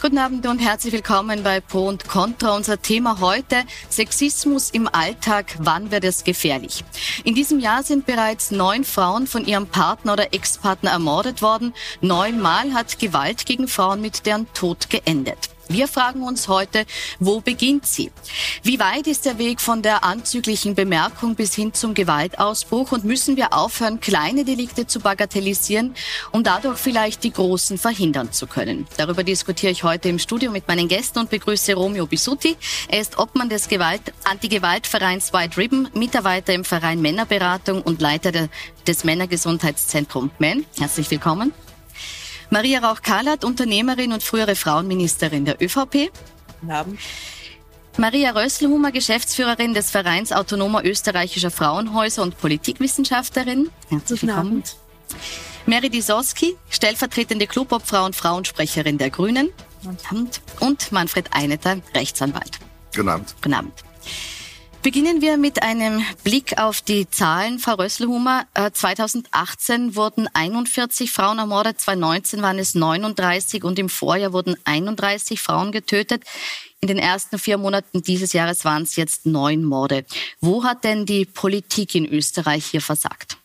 Guten Abend und herzlich willkommen bei Pro und Contra. Unser Thema heute Sexismus im Alltag. Wann wird es gefährlich? In diesem Jahr sind bereits neun Frauen von ihrem Partner oder Ex-Partner ermordet worden. Neunmal hat Gewalt gegen Frauen mit deren Tod geendet. Wir fragen uns heute, wo beginnt sie? Wie weit ist der Weg von der anzüglichen Bemerkung bis hin zum Gewaltausbruch und müssen wir aufhören, kleine Delikte zu bagatellisieren, um dadurch vielleicht die großen verhindern zu können? Darüber diskutiere ich heute im Studio mit meinen Gästen und begrüße Romeo Bisutti. Er ist Obmann des Gewalt Anti-Gewalt-Vereins White Ribbon, Mitarbeiter im Verein Männerberatung und Leiter des Männergesundheitszentrum Men. Herzlich willkommen. Maria Rauch-Kahlert, Unternehmerin und frühere Frauenministerin der ÖVP. Guten Abend. Maria Rösselhumer, Geschäftsführerin des Vereins Autonomer Österreichischer Frauenhäuser und Politikwissenschaftlerin. Herzlich willkommen. Mary Disoski, stellvertretende Clubobfrau und Frauensprecherin der Grünen. Guten Abend. Und Manfred Eineter, Rechtsanwalt. Guten Abend. Guten Abend. Beginnen wir mit einem Blick auf die Zahlen. Frau Rösselhumer, 2018 äh, wurden 41 Frauen ermordet, 2019 waren es 39 und im Vorjahr wurden 31 Frauen getötet. In den ersten vier Monaten dieses Jahres waren es jetzt neun Morde. Wo hat denn die Politik in Österreich hier versagt?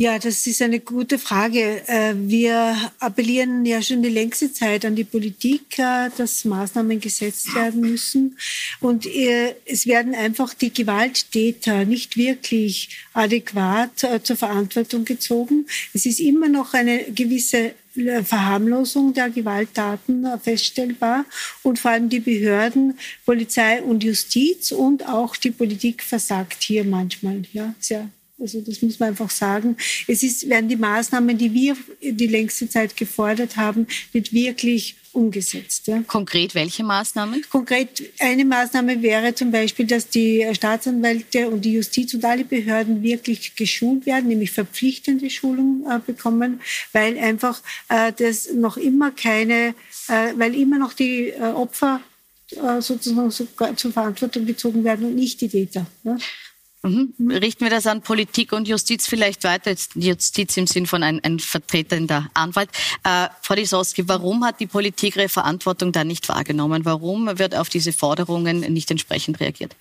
Ja, das ist eine gute Frage. Äh, wir appellieren ja schon die längste Zeit an die Politik, äh, dass Maßnahmen gesetzt werden müssen. Und äh, es werden einfach die Gewalttäter nicht wirklich adäquat zur Verantwortung gezogen. Es ist immer noch eine gewisse Verharmlosung der Gewalttaten feststellbar und vor allem die Behörden, Polizei und Justiz und auch die Politik versagt hier manchmal, ja, sehr also das muss man einfach sagen. Es ist, werden die Maßnahmen, die wir die längste Zeit gefordert haben, nicht wirklich umgesetzt. Ja. Konkret welche Maßnahmen? Konkret eine Maßnahme wäre zum Beispiel, dass die Staatsanwälte und die Justiz und alle Behörden wirklich geschult werden, nämlich verpflichtende Schulung äh, bekommen, weil einfach äh, das noch immer keine, äh, weil immer noch die äh, Opfer äh, sozusagen so, zur Verantwortung gezogen werden und nicht die Täter. Ja. Mhm. Richten wir das an Politik und Justiz vielleicht weiter, Justiz im Sinn von ein, ein vertretender Anwalt. Äh, Frau Lisowski, warum hat die Politik ihre Verantwortung da nicht wahrgenommen? Warum wird auf diese Forderungen nicht entsprechend reagiert?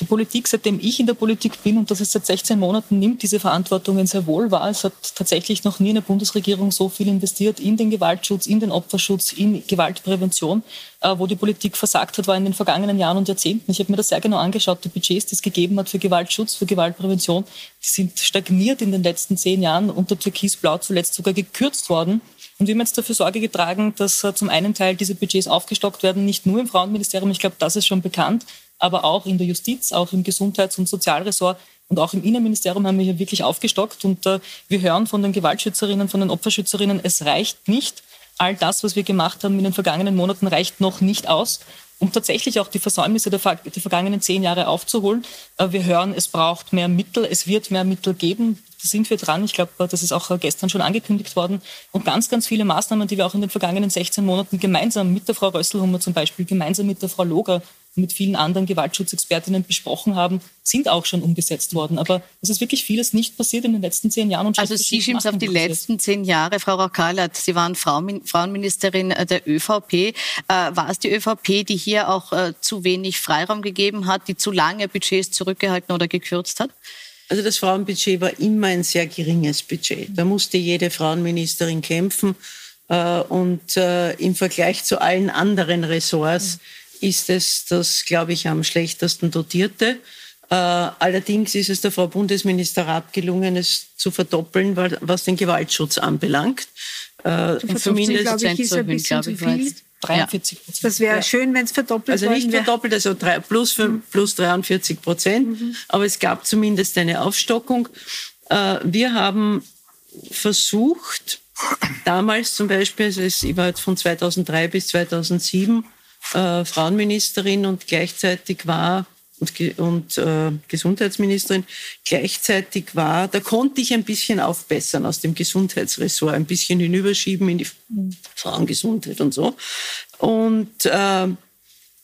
Die Politik, seitdem ich in der Politik bin, und das ist seit 16 Monaten, nimmt diese Verantwortungen sehr wohl wahr. Es hat tatsächlich noch nie eine Bundesregierung so viel investiert in den Gewaltschutz, in den Opferschutz, in Gewaltprävention. Äh, wo die Politik versagt hat, war in den vergangenen Jahren und Jahrzehnten. Ich habe mir das sehr genau angeschaut. Die Budgets, die es gegeben hat für Gewaltschutz, für Gewaltprävention, die sind stagniert in den letzten zehn Jahren, unter Türkisblau zuletzt sogar gekürzt worden. Und wir haben jetzt dafür Sorge getragen, dass äh, zum einen Teil diese Budgets aufgestockt werden, nicht nur im Frauenministerium, ich glaube, das ist schon bekannt, aber auch in der Justiz, auch im Gesundheits- und Sozialressort und auch im Innenministerium haben wir hier wirklich aufgestockt. Und äh, wir hören von den Gewaltschützerinnen, von den Opferschützerinnen, es reicht nicht. All das, was wir gemacht haben in den vergangenen Monaten, reicht noch nicht aus, um tatsächlich auch die Versäumnisse der, der vergangenen zehn Jahre aufzuholen. Äh, wir hören, es braucht mehr Mittel, es wird mehr Mittel geben. Da sind wir dran. Ich glaube, das ist auch gestern schon angekündigt worden. Und ganz, ganz viele Maßnahmen, die wir auch in den vergangenen 16 Monaten gemeinsam mit der Frau Rösselhummer zum Beispiel, gemeinsam mit der Frau Loger mit vielen anderen Gewaltschutzexpertinnen besprochen haben, sind auch schon umgesetzt worden. Aber es ist wirklich vieles nicht passiert in den letzten zehn Jahren. Und also Sie schimpfen auf die letzten zehn Jahre, Frau Raukalert. Sie waren Frauenministerin äh, der ÖVP. Äh, war es die ÖVP, die hier auch äh, zu wenig Freiraum gegeben hat, die zu lange Budgets zurückgehalten oder gekürzt hat? Also das Frauenbudget war immer ein sehr geringes Budget. Da musste jede Frauenministerin kämpfen. Und im Vergleich zu allen anderen Ressorts ist es das, glaube ich, am schlechtesten dotierte. Äh, allerdings ist es der Frau Bundesministerrat gelungen, es zu verdoppeln, was den Gewaltschutz anbelangt. Äh, zumindest, glaube ich, ist ein bisschen zu viel. 43 Prozent. Das wäre ja. schön, wenn es verdoppelt Also nicht verdoppelt, also drei, plus, mhm. plus 43 Prozent. Mhm. Aber es gab zumindest eine Aufstockung. Äh, wir haben versucht, damals zum Beispiel, also ich war jetzt von 2003 bis 2007 äh, Frauenministerin und gleichzeitig war und, und äh, Gesundheitsministerin gleichzeitig war, da konnte ich ein bisschen aufbessern aus dem Gesundheitsressort, ein bisschen hinüberschieben in die Frauengesundheit und so. Und äh,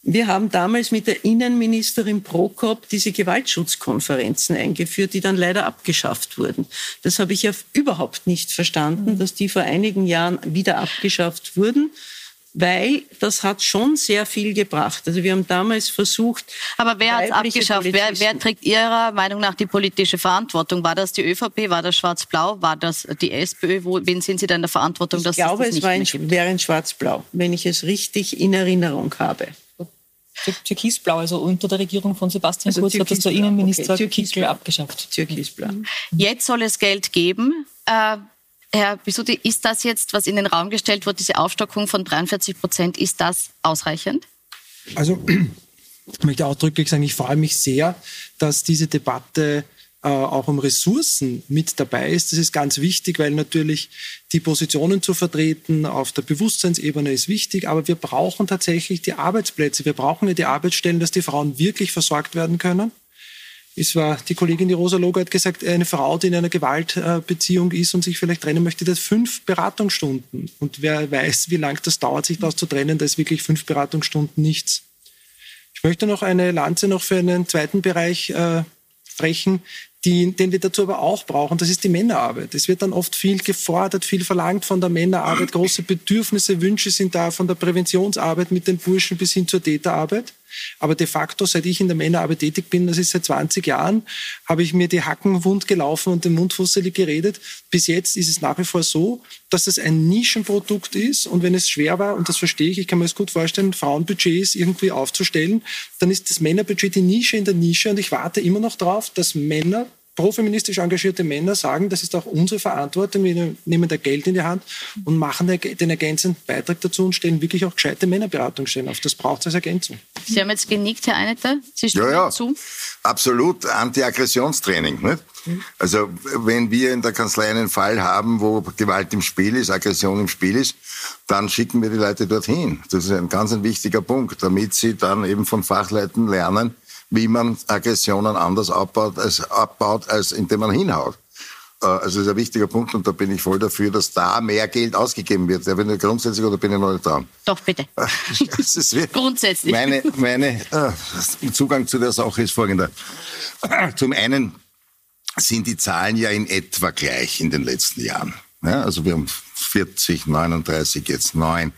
wir haben damals mit der Innenministerin Prokop diese Gewaltschutzkonferenzen eingeführt, die dann leider abgeschafft wurden. Das habe ich ja überhaupt nicht verstanden, dass die vor einigen Jahren wieder abgeschafft wurden. Weil das hat schon sehr viel gebracht. Also wir haben damals versucht. Aber wer hat es abgeschafft? Wer, wer, trägt Ihrer Meinung nach die politische Verantwortung? War das die ÖVP? War das Schwarz-Blau? War das die SPÖ? Wo, wen sind Sie da in der Verantwortung? Ich dass glaube, es, das es war in, wäre in Schwarz-Blau, wenn ich es richtig in Erinnerung habe. Türkisblau, also unter der Regierung von Sebastian also Kurz hat das der Innenminister okay. Kickel abgeschafft. Türkisblau. Jetzt soll es Geld geben. Äh, Herr Bisuti, ist das jetzt, was in den Raum gestellt wird, diese Aufstockung von 43 Prozent, ist das ausreichend? Also ich möchte ausdrücklich sagen, ich freue mich sehr, dass diese Debatte äh, auch um Ressourcen mit dabei ist. Das ist ganz wichtig, weil natürlich die Positionen zu vertreten auf der Bewusstseinsebene ist wichtig, aber wir brauchen tatsächlich die Arbeitsplätze. Wir brauchen ja die Arbeitsstellen, dass die Frauen wirklich versorgt werden können. Es war die Kollegin, die Rosa Logo hat gesagt, eine Frau, die in einer Gewaltbeziehung ist und sich vielleicht trennen möchte, das fünf Beratungsstunden. Und wer weiß, wie lange das dauert, sich das zu trennen, da ist wirklich fünf Beratungsstunden nichts. Ich möchte noch eine Lanze noch für einen zweiten Bereich äh, brechen, die, den wir dazu aber auch brauchen, das ist die Männerarbeit. Es wird dann oft viel gefordert, viel verlangt von der Männerarbeit. Große Bedürfnisse, Wünsche sind da von der Präventionsarbeit mit den Burschen bis hin zur Täterarbeit. Aber de facto, seit ich in der Männerarbeit tätig bin, das ist seit 20 Jahren, habe ich mir die Hacken wund gelaufen und den Mund fusselig geredet. Bis jetzt ist es nach wie vor so, dass es ein Nischenprodukt ist. Und wenn es schwer war, und das verstehe ich, ich kann mir das gut vorstellen, Frauenbudgets irgendwie aufzustellen, dann ist das Männerbudget die Nische in der Nische. Und ich warte immer noch darauf, dass Männer profeministisch engagierte Männer sagen, das ist auch unsere Verantwortung, wir nehmen da Geld in die Hand und machen den ergänzenden Beitrag dazu und stellen wirklich auch gescheite Männerberatungsstellen auf. Das braucht es als Ergänzung. Sie haben jetzt genickt, Herr Eineter. Sie stimmen ja, ja. zu? Absolut. Anti-Aggressionstraining. Nicht? Also wenn wir in der Kanzlei einen Fall haben, wo Gewalt im Spiel ist, Aggression im Spiel ist, dann schicken wir die Leute dorthin. Das ist ein ganz ein wichtiger Punkt, damit sie dann eben von Fachleuten lernen, wie man Aggressionen anders abbaut, als, abbaut, als indem man hinhaut. Äh, also das ist ein wichtiger Punkt und da bin ich voll dafür, dass da mehr Geld ausgegeben wird. Ja, bin ich grundsätzlich oder bin ich noch nicht dran? Doch, bitte. grundsätzlich. Meine, meine äh, Zugang zu der Sache ist folgender. Zum einen sind die Zahlen ja in etwa gleich in den letzten Jahren. Ja, also wir haben 40, 39, jetzt 9.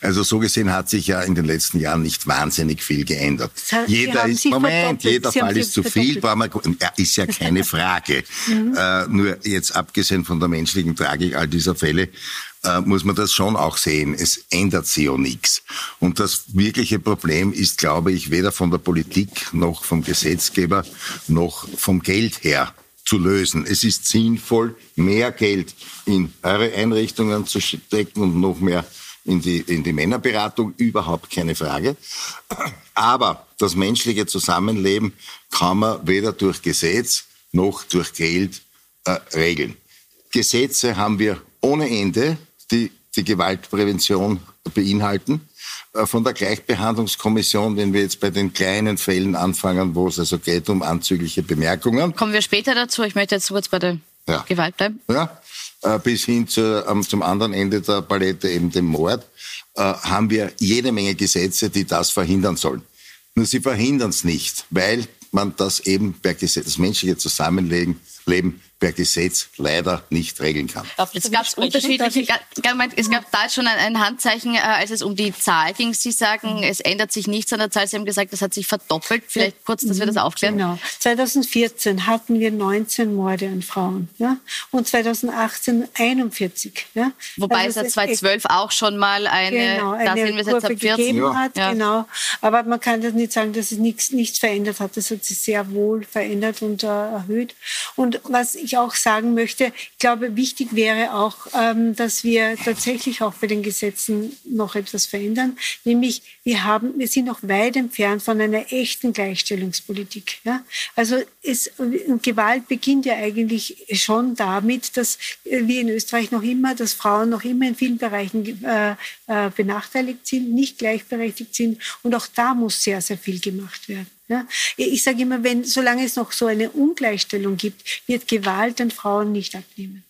Also so gesehen hat sich ja in den letzten Jahren nicht wahnsinnig viel geändert. Jeder ist, Moment, jeder Sie Fall ist zu viel, mal, ist ja keine Frage. mhm. äh, nur jetzt abgesehen von der menschlichen Tragik all dieser Fälle, äh, muss man das schon auch sehen. Es ändert sich ja nichts. Und das wirkliche Problem ist, glaube ich, weder von der Politik noch vom Gesetzgeber noch vom Geld her zu lösen. Es ist sinnvoll, mehr Geld in eure Einrichtungen zu stecken und noch mehr in die, in die Männerberatung, überhaupt keine Frage. Aber das menschliche Zusammenleben kann man weder durch Gesetz noch durch Geld äh, regeln. Gesetze haben wir ohne Ende, die die Gewaltprävention beinhalten. Äh, von der Gleichbehandlungskommission, wenn wir jetzt bei den kleinen Fällen anfangen, wo es also geht um anzügliche Bemerkungen. Kommen wir später dazu. Ich möchte jetzt kurz bei der ja. Gewalt bleiben. Ja, äh, bis hin zu, zum anderen Ende der Palette, eben dem Mord, äh, haben wir jede Menge Gesetze, die das verhindern sollen. Nur sie verhindern es nicht, weil man das eben per Gesetz, das menschliche Zusammenleben per Gesetz leider nicht regeln kann. Es gab unterschiedliche, es gab da schon ein, Handzeichen, äh, als es um die Zahl ging. Sie sagen, es ändert sich nichts an der Zahl. Sie haben gesagt, das hat sich verdoppelt. Vielleicht kurz, dass wir das aufklären. Genau. 2014 hatten wir 19 Morde an Frauen ja? und 2018 41. Ja? Wobei also es seit 2012 auch schon mal eine, genau, eine da sind wir jetzt ab 14. Ja. Hat, ja. Genau. Aber man kann das nicht sagen, dass es nichts, nichts verändert hat. Das hat sich sehr wohl verändert und äh, erhöht. Und was ich auch sagen möchte, ich glaube, wichtig wäre auch, ähm, dass wir tatsächlich auch bei den Gesetzen noch etwas verändern. Nämlich, wir haben, wir sind noch weit entfernt von einer echten Gleichstellungspolitik. Ja? Also es, Gewalt beginnt ja eigentlich schon damit, dass wir in Österreich noch immer, dass Frauen noch immer in vielen Bereichen äh, äh, benachteiligt sind, nicht gleichberechtigt sind. Und auch da muss sehr, sehr viel gemacht werden. Ja? Ich sage immer, wenn, solange es noch so eine Ungleichstellung gibt, wird Gewalt an Frauen nicht abnehmen.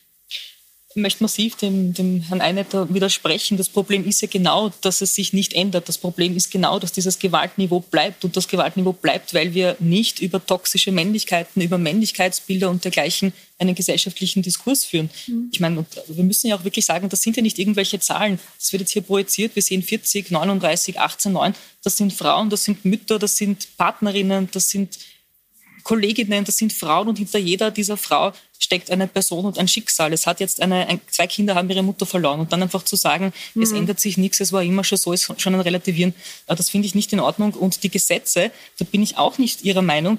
Möchte massiv dem, dem Herrn Einetter widersprechen. Das Problem ist ja genau, dass es sich nicht ändert. Das Problem ist genau, dass dieses Gewaltniveau bleibt. Und das Gewaltniveau bleibt, weil wir nicht über toxische Männlichkeiten, über Männlichkeitsbilder und dergleichen einen gesellschaftlichen Diskurs führen. Mhm. Ich meine, wir müssen ja auch wirklich sagen, das sind ja nicht irgendwelche Zahlen. Das wird jetzt hier projiziert. Wir sehen 40, 39, 18, 9. Das sind Frauen, das sind Mütter, das sind Partnerinnen, das sind Kolleginnen, das sind Frauen und hinter jeder dieser Frau steckt eine Person und ein Schicksal. Es hat jetzt eine, ein, zwei Kinder haben ihre Mutter verloren und dann einfach zu sagen, mhm. es ändert sich nichts, es war immer schon so, ist schon ein Relativieren, äh, das finde ich nicht in Ordnung. Und die Gesetze, da bin ich auch nicht Ihrer Meinung.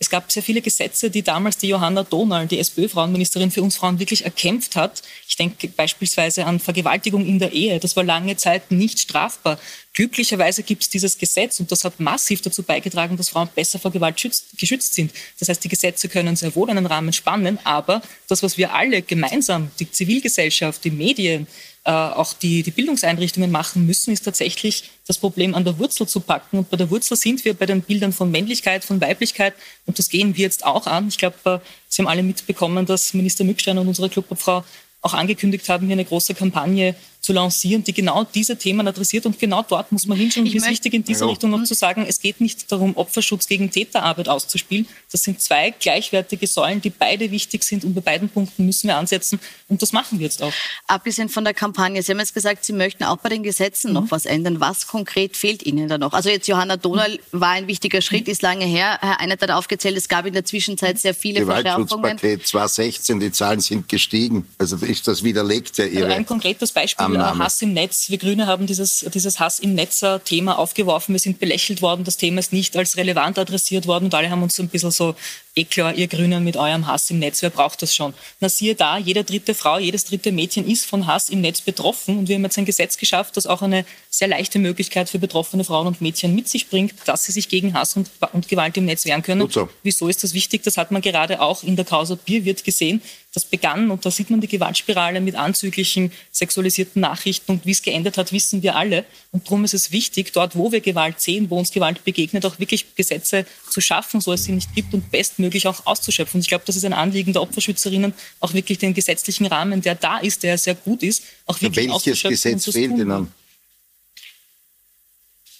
Es gab sehr viele Gesetze, die damals die Johanna Donal, die SPÖ-Frauenministerin für uns Frauen, wirklich erkämpft hat. Ich denke beispielsweise an Vergewaltigung in der Ehe. Das war lange Zeit nicht strafbar. Glücklicherweise gibt es dieses Gesetz und das hat massiv dazu beigetragen, dass Frauen besser vor Gewalt schützt, geschützt sind. Das heißt, die Gesetze können sehr wohl einen Rahmen spannen, aber das, was wir alle gemeinsam, die Zivilgesellschaft, die Medien, äh, auch die, die Bildungseinrichtungen machen müssen, ist tatsächlich das Problem an der Wurzel zu packen. Und bei der Wurzel sind wir bei den Bildern von Männlichkeit, von Weiblichkeit. Und das gehen wir jetzt auch an. Ich glaube, äh, Sie haben alle mitbekommen, dass Minister Mückstein und unsere Clubobfrau auch angekündigt haben, hier eine große Kampagne zu lancieren, die genau diese Themen adressiert. Und genau dort muss man hinschauen. Und es ist wichtig, in diese ja. Richtung noch zu sagen, es geht nicht darum, Opferschutz gegen Täterarbeit auszuspielen. Das sind zwei gleichwertige Säulen, die beide wichtig sind. Und bei beiden Punkten müssen wir ansetzen. Und das machen wir jetzt auch. Abgesehen von der Kampagne, Sie haben jetzt gesagt, Sie möchten auch bei den Gesetzen mhm. noch was ändern. Was konkret fehlt Ihnen da noch? Also jetzt Johanna Donal mhm. war ein wichtiger Schritt, ist lange her. Herr Einert hat aufgezählt, es gab in der Zwischenzeit sehr viele Verschärfungen. 2016, die Zahlen sind gestiegen. Also ist das widerlegt ja Ihre also Ein konkretes Beispiel, Annahme. Hass im Netz Netz. Wir Grüne haben dieses, dieses Hass im Netzer-Thema aufgeworfen. Wir sind belächelt worden. Das Thema ist nicht als relevant adressiert worden und alle haben uns so ein bisschen so eh klar, ihr Grünen mit eurem Hass im Netz, wer braucht das schon? Na siehe da, jede dritte Frau, jedes dritte Mädchen ist von Hass im Netz betroffen und wir haben jetzt ein Gesetz geschafft, das auch eine sehr leichte Möglichkeit für betroffene Frauen und Mädchen mit sich bringt, dass sie sich gegen Hass und, und Gewalt im Netz wehren können. So. Wieso ist das wichtig? Das hat man gerade auch in der Causa Bierwirt gesehen. Das begann, und da sieht man die Gewaltspirale mit anzüglichen sexualisierten Nachrichten und wie es geendet hat, wissen wir alle. Und darum ist es wichtig, dort, wo wir Gewalt sehen, wo uns Gewalt begegnet, auch wirklich Gesetze zu schaffen, so es sie nicht gibt und bestmöglich möglich auch auszuschöpfen. Und ich glaube, das ist ein Anliegen der Opferschützerinnen, auch wirklich den gesetzlichen Rahmen, der da ist, der sehr gut ist, auch wirklich ja, welches Gesetz fehlt Ihnen?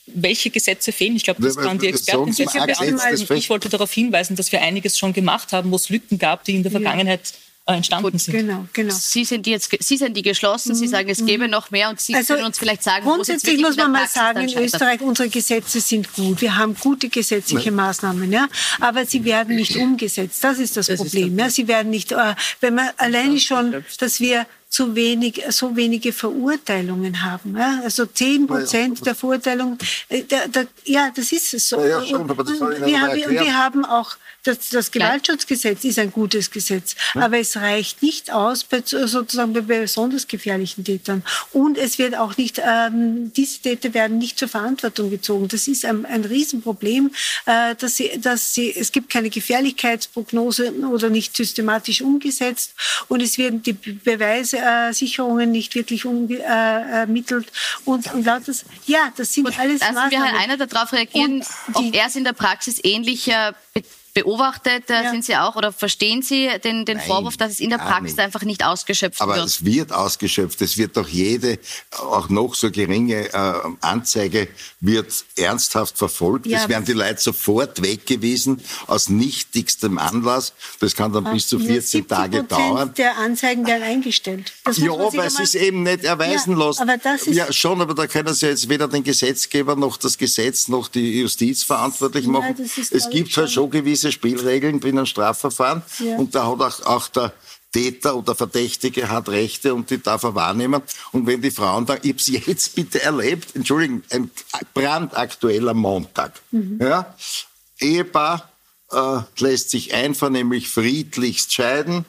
welche Gesetze fehlen. Ich glaube, das kann die Experten sicher beantworten. Ich wollte darauf hinweisen, dass wir einiges schon gemacht haben, wo es Lücken gab, die in der Vergangenheit entstanden Gut, sind. Genau, genau. Sie sind die jetzt, Sie sind die geschlossen. Sie mhm, sagen, es mhm. gäbe noch mehr und Sie also können uns vielleicht sagen, grundsätzlich muss man mal sagen, in Österreich unsere Gesetze sind gut. Wir haben gute gesetzliche Nein. Maßnahmen, ja, aber sie werden nicht umgesetzt. Das ist das, das Problem. Ist ja, sie werden nicht, äh, wenn man alleine schon, dass wir zu wenig, so wenige Verurteilungen haben. Ja? Also zehn Prozent ja. der Verurteilungen, äh, da, da, ja, das ist es so. Ja, schon, aber das wir, haben, wir haben auch das, das Gewaltschutzgesetz ist ein gutes Gesetz, hm? aber es reicht nicht aus bei, sozusagen bei besonders gefährlichen Tätern. Und es wird auch nicht, ähm, diese Täter werden nicht zur Verantwortung gezogen. Das ist ein, ein Riesenproblem, äh, dass sie, dass sie, es gibt keine Gefährlichkeitsprognose oder nicht systematisch umgesetzt und es werden die Beweissicherungen nicht wirklich äh, ermittelt und, und lauter, ja, das sind Gut, alles Lassen Maßnahmen. wir Herrn Einer darauf reagieren, ob er es in der Praxis ähnlicher beobachtet ja. sind Sie auch oder verstehen Sie den, den Nein, Vorwurf, dass es in der Praxis einfach nicht ausgeschöpft Aber wird? Aber es wird ausgeschöpft. Es wird doch jede, auch noch so geringe äh, Anzeige wird ernsthaft verfolgt. Ja, es werden die Leute sofort weggewiesen aus nichtigstem Anlass. Das kann dann bis zu 14 Tage dauern. der Anzeigen werden eingestellt. Das ja, weil sie es eben nicht erweisen ja, lassen. Aber das ist ja, schon, aber da können Sie jetzt weder den Gesetzgeber noch das Gesetz noch die Justiz verantwortlich machen. es gibt halt schon gewisse gewisse Spielregeln einem Strafverfahren. Ja. Und da hat auch, auch der Täter oder Verdächtige hat Rechte und die darf er wahrnehmen. Und wenn die Frauen da, ich habe es jetzt bitte erlebt, Entschuldigung, ein brandaktueller Montag. Mhm. Ja, Ehepaar äh, lässt sich einvernehmlich friedlichst scheiden,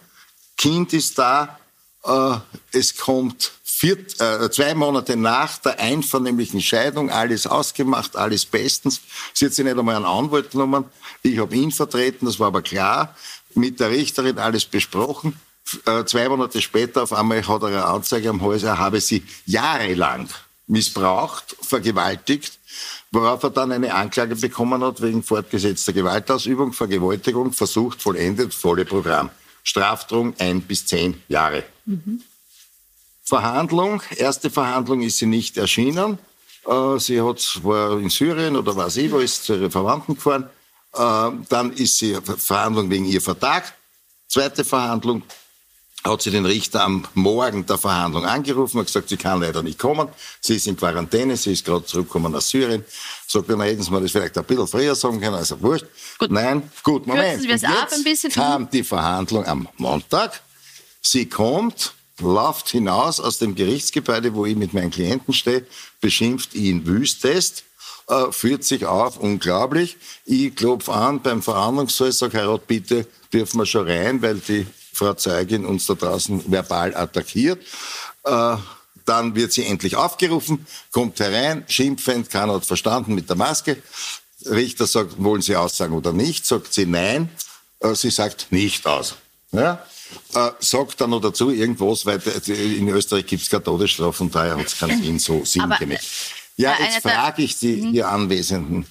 Kind ist da, äh, es kommt vier, äh, zwei Monate nach der einvernehmlichen Scheidung, alles ausgemacht, alles bestens. Sie hat sich nicht einmal einen Anwalt genommen. Ich habe ihn vertreten, das war aber klar. Mit der Richterin alles besprochen. Äh, zwei Monate später auf einmal hat er eine Anzeige am Hals, er habe sie jahrelang missbraucht, vergewaltigt, worauf er dann eine Anklage bekommen hat wegen fortgesetzter Gewaltausübung, Vergewaltigung, versucht, vollendet, volle Programm. Strafdrohung ein bis zehn Jahre. Mhm. Verhandlung, erste Verhandlung ist sie nicht erschienen. Äh, sie hat, war in Syrien oder weiß ich, wo ist zu ihren Verwandten gefahren. Äh, dann ist sie Verhandlung wegen ihr Vertrag. Zweite Verhandlung hat sie den Richter am Morgen der Verhandlung angerufen und gesagt, sie kann leider nicht kommen. Sie ist in Quarantäne, sie ist gerade zurückgekommen aus Syrien. Sagt, dann hätten sie mir das vielleicht ein bisschen früher sagen können, also wurscht. Gut. Nein, gut, Moment. es ab ein bisschen. kam die Verhandlung am Montag. Sie kommt, läuft hinaus aus dem Gerichtsgebäude, wo ich mit meinen Klienten stehe, beschimpft ihn wüstest, äh, führt sich auf, unglaublich. Ich klopfe an beim Verhandlungssaal, sage, Herr Roth, bitte dürfen wir schon rein, weil die Frau Zeugin uns da draußen verbal attackiert. Äh, dann wird sie endlich aufgerufen, kommt herein, schimpfend, keiner hat verstanden mit der Maske. Richter sagt, wollen Sie aussagen oder nicht? Sagt sie nein. Äh, sie sagt nicht aus. Ja? Äh, sagt dann noch dazu irgendwas, weil in Österreich gibt es keine Todesstrafe und daher hat es keinen Sinn so sinngemäß. Ja, jetzt frage ich die mhm. hier Anwesenden,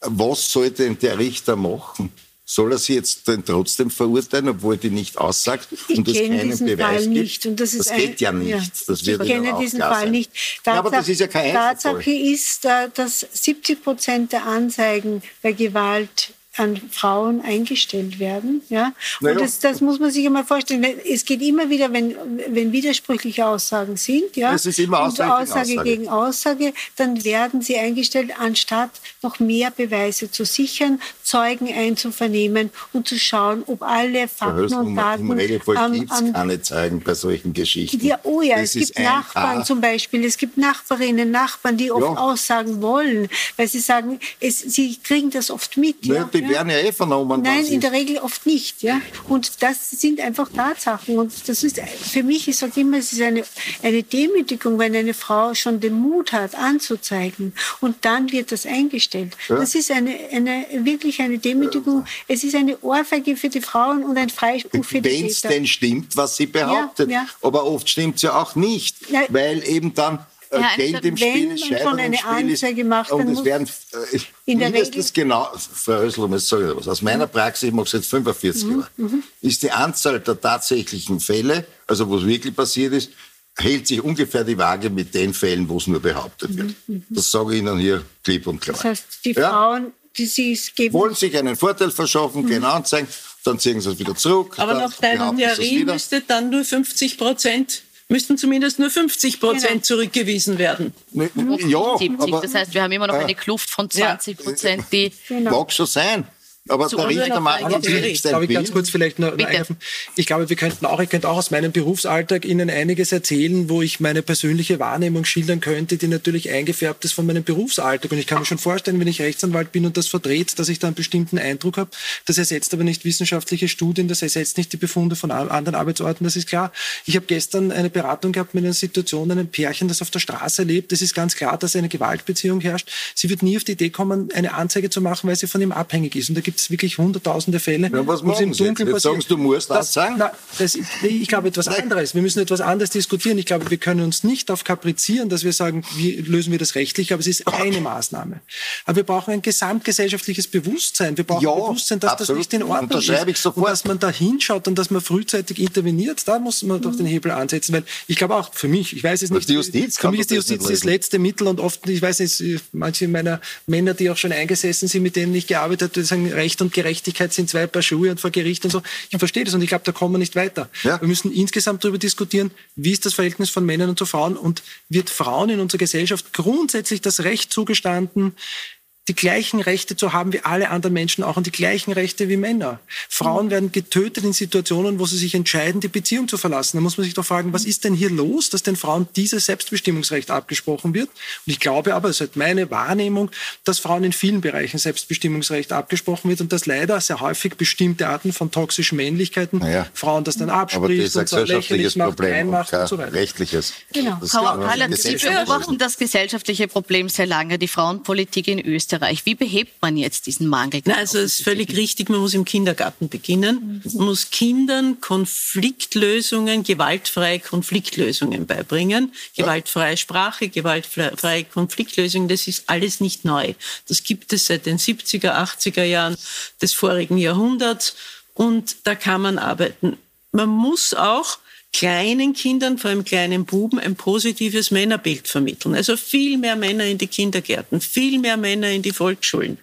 was sollte denn der Richter machen? Soll er sie jetzt denn trotzdem verurteilen, obwohl die nicht aussagt ich und es keinen Beweis Fall nicht. Und das, ist das geht ja nicht. Ja, das ich kenne diesen Fall sein. nicht. Tatsache, ja, aber das ist ja kein Tatsache ist, äh, dass 70 Prozent der Anzeigen bei Gewalt an Frauen eingestellt werden. Ja? Und naja. das, das muss man sich einmal vorstellen. Es geht immer wieder, wenn, wenn widersprüchliche Aussagen sind, ja, es ist immer Aussage, und Aussage, Aussage gegen Aussage, dann werden sie eingestellt, anstatt noch mehr Beweise zu sichern, Zeugen einzuvernehmen und zu schauen, ob alle Fakten und Daten... Im Regelfall ähm, gibt es keine Zeugen bei solchen Geschichten. Ja, oh ja, das es gibt Nachbarn Paar. zum Beispiel, es gibt Nachbarinnen, Nachbarn, die oft ja. aussagen wollen, weil sie sagen, es, sie kriegen das oft mit. Ja, ja die werden ja eh vernommen. Nein, in der Regel oft nicht. Ja? Und das sind einfach Tatsachen. Und das ist für mich, ich sage immer, es ist eine, eine Demütigung, wenn eine Frau schon den Mut hat, anzuzeigen. Und dann wird das eingestellt. Ja. Das ist eine, eine, wirklich eine Demütigung. Es ist eine Ohrfeige für die Frauen und ein Freispruch für die Wenn es denn stimmt, was sie behauptet. Ja, Aber oft stimmt es ja auch nicht. Weil eben dann ja, Geld im Spiel ist, Scheidung im Spiel ist. Macht, und es werden äh, in der mindestens Regel genau, Frau Rösel, jetzt sage ich was, aus meiner Praxis, ich mache es jetzt 45 mhm. Jahre, mhm. ist die Anzahl der tatsächlichen Fälle, also wo es wirklich passiert ist, hält sich ungefähr die Waage mit den Fällen, wo es nur behauptet wird. Mhm. mhm. Das sage ich Ihnen hier klipp und klar. Das heißt, die ja? Frauen, die Sie es geben... Wollen sich einen Vorteil verschaffen, mhm. gehen anzeigen, dann ziehen sie es wieder zurück. Aber nach deiner Theorie müsste dann nur 50 Prozent müssten zumindest nur 50 Prozent genau. zurückgewiesen werden. Ne, ja, 70. Aber, das heißt, wir haben immer noch eine Kluft von 20 Prozent, die... Genau. Mag schon sein. Aber der Richter macht natürlich Darf ich ganz kurz vielleicht noch eingreifen? Ich glaube, wir könnten auch, ich könnte auch aus meinem Berufsalltag Ihnen einiges erzählen, wo ich meine persönliche Wahrnehmung schildern könnte, die natürlich eingefärbt ist von meinem Berufsalltag. Und ich kann mir schon vorstellen, wenn ich Rechtsanwalt bin und das verdreht, dass ich da einen bestimmten Eindruck habe. Das ersetzt aber nicht wissenschaftliche Studien, das ersetzt nicht die Befunde von anderen Arbeitsorten, das ist klar. Ich habe gestern eine Beratung gehabt mit einer Situation, einem Pärchen, das auf der Straße lebt. Es ist ganz klar, dass eine Gewaltbeziehung herrscht. Sie wird nie auf die Idee kommen, eine Anzeige zu machen, weil sie von ihm abhängig ist. Und da gibt es wirklich hunderttausende Fälle. Ja, was machen im Dunkeln jetzt? Jetzt sagst du, musst das, das sagen? Na, das, ich glaube etwas Nein. anderes. Wir müssen etwas anderes diskutieren. Ich glaube, wir können uns nicht auf kaprizieren, dass wir sagen, wie lösen wir das rechtlich, aber es ist eine Maßnahme. Aber wir brauchen ein gesamtgesellschaftliches Bewusstsein. Wir brauchen ja, ein Bewusstsein, dass absolut. das nicht in Ordnung ist. Ich sofort. Und dass man da hinschaut und dass man frühzeitig interveniert. Da muss man doch den Hebel ansetzen. Weil ich glaube auch für mich, ich weiß es nicht. Die Justiz für mich ist die Justiz das letzte Mittel und oft, ich weiß nicht, manche meiner Männer, die auch schon eingesessen sind, mit denen ich gearbeitet habe, sagen, Recht und Gerechtigkeit sind zwei Paar Schuhe und vor Gericht und so. Ich verstehe das und ich glaube, da kommen wir nicht weiter. Ja. Wir müssen insgesamt darüber diskutieren, wie ist das Verhältnis von Männern und zu Frauen und wird Frauen in unserer Gesellschaft grundsätzlich das Recht zugestanden, die gleichen Rechte zu haben wie alle anderen Menschen auch und die gleichen Rechte wie Männer. Frauen werden getötet in Situationen, wo sie sich entscheiden, die Beziehung zu verlassen. Da muss man sich doch fragen, was ist denn hier los, dass den Frauen dieses Selbstbestimmungsrecht abgesprochen wird? Und ich glaube aber, es ist meine Wahrnehmung, dass Frauen in vielen Bereichen Selbstbestimmungsrecht abgesprochen wird und dass leider sehr häufig bestimmte Arten von toxischen Männlichkeiten naja. Frauen das dann abspricht und so lächerlich macht, reinmacht und, und so weiter. Rechtliches. Genau. Frau Sie beobachten das gesellschaftliche Problem sehr lange, die Frauenpolitik in Österreich. Österreich. Wie behebt man jetzt diesen Mangel? Na, also es ist völlig richtig, man muss im Kindergarten beginnen. Man muss Kindern Konfliktlösungen, gewaltfreie Konfliktlösungen beibringen. Gewaltfreie Sprache, gewaltfreie Konfliktlösungen, das ist alles nicht neu. Das gibt es seit den 70er, 80er Jahren des vorigen Jahrhunderts und da kann man arbeiten. Man muss auch kleinen Kindern, vor allem kleinen Buben, ein positives Männerbild vermitteln. Also viel mehr Männer in die Kindergärten, viel mehr Männer in die Volksschulen.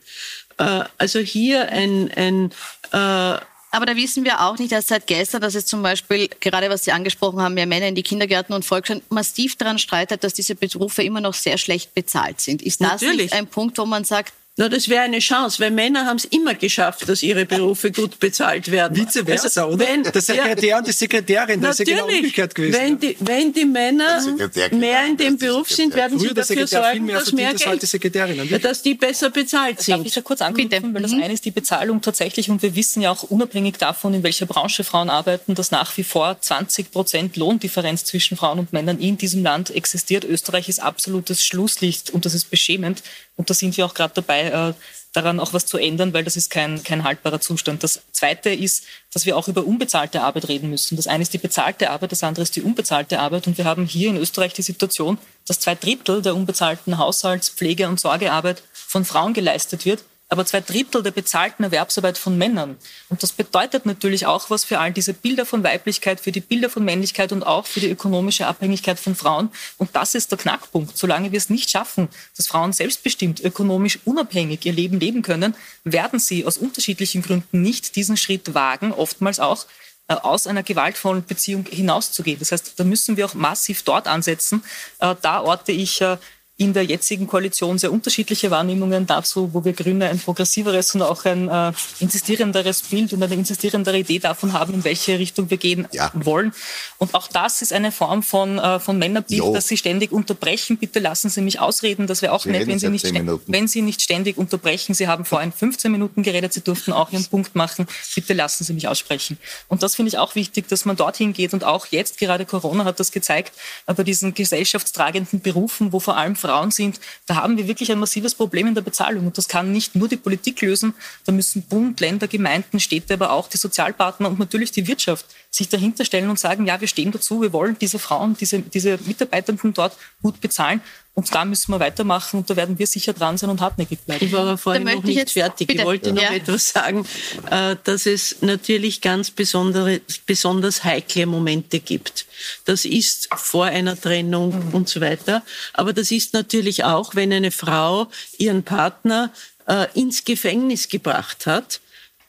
Äh, also hier ein, ein äh, aber da wissen wir auch nicht erst seit gestern, dass es zum Beispiel, gerade was Sie angesprochen haben, mehr Männer in die Kindergärten und Volksschulen massiv daran streitet, dass diese Berufe immer noch sehr schlecht bezahlt sind. Ist das Natürlich. nicht ein Punkt, wo man sagt, na, das wäre eine Chance, weil Männer haben es immer geschafft, dass ihre Berufe gut bezahlt werden. Vice versa, also, oder? Wenn, der Sekretär ja, und die Sekretärin, das ist ja genau umgekehrt gewesen. Wenn die, wenn die Männer mehr in dem Beruf sind, werden sie dafür sorgen, mehr dass mehr Geld, Sekretärin, dass die besser bezahlt sind. Darf ich da kurz anknüpfen, weil das mhm. eine ist die Bezahlung tatsächlich und wir wissen ja auch unabhängig davon, in welcher Branche Frauen arbeiten, dass nach wie vor 20 Prozent Lohndifferenz zwischen Frauen und Männern in diesem Land existiert. Österreich ist absolutes Schlusslicht und das ist beschämend. Und da sind wir auch gerade dabei, äh, daran auch was zu ändern, weil das ist kein, kein haltbarer Zustand. Das Zweite ist, dass wir auch über unbezahlte Arbeit reden müssen. Das eine ist die bezahlte Arbeit, das andere ist die unbezahlte Arbeit. Und wir haben hier in Österreich die Situation, dass zwei Drittel der unbezahlten Haushalts-, Pflege- und Sorgearbeit von Frauen geleistet wird aber zwei Drittel der bezahlten Erwerbsarbeit von Männern. Und das bedeutet natürlich auch was für all diese Bilder von Weiblichkeit, für die Bilder von Männlichkeit und auch für die ökonomische Abhängigkeit von Frauen. Und das ist der Knackpunkt. Solange wir es nicht schaffen, dass Frauen selbstbestimmt, ökonomisch unabhängig ihr Leben leben können, werden sie aus unterschiedlichen Gründen nicht diesen Schritt wagen, oftmals auch äh, aus einer gewaltvollen Beziehung hinauszugehen. Das heißt, da müssen wir auch massiv dort ansetzen. Äh, da orte ich äh, in der jetzigen Koalition sehr unterschiedliche Wahrnehmungen dazu, wo wir Grüne ein progressiveres und auch ein äh, insistierenderes Bild und eine insistierendere Idee davon haben, in welche Richtung wir gehen ja. wollen. Und auch das ist eine Form von, äh, von Männerbild, jo. dass Sie ständig unterbrechen. Bitte lassen Sie mich ausreden. Das wäre auch Sie nett, wenn Sie, nicht wenn Sie nicht ständig unterbrechen. Sie haben vorhin 15 Minuten geredet. Sie durften auch Ihren Punkt machen. Bitte lassen Sie mich aussprechen. Und das finde ich auch wichtig, dass man dorthin geht. Und auch jetzt, gerade Corona hat das gezeigt, bei diesen gesellschaftstragenden Berufen, wo vor allem Frauen Frauen sind, da haben wir wirklich ein massives Problem in der Bezahlung. Und das kann nicht nur die Politik lösen, da müssen Bund, Länder, Gemeinden, Städte, aber auch die Sozialpartner und natürlich die Wirtschaft sich dahinter stellen und sagen, ja, wir stehen dazu, wir wollen diese Frauen, diese, diese Mitarbeitenden dort gut bezahlen. Und da müssen wir weitermachen und da werden wir sicher dran sein und hartnäckig bleiben. Ich war vorhin noch nicht fertig. Bitte. Ich wollte noch ja. etwas sagen, äh, dass es natürlich ganz besondere, besonders heikle Momente gibt. Das ist vor einer Trennung mhm. und so weiter. Aber das ist natürlich auch, wenn eine Frau ihren Partner äh, ins Gefängnis gebracht hat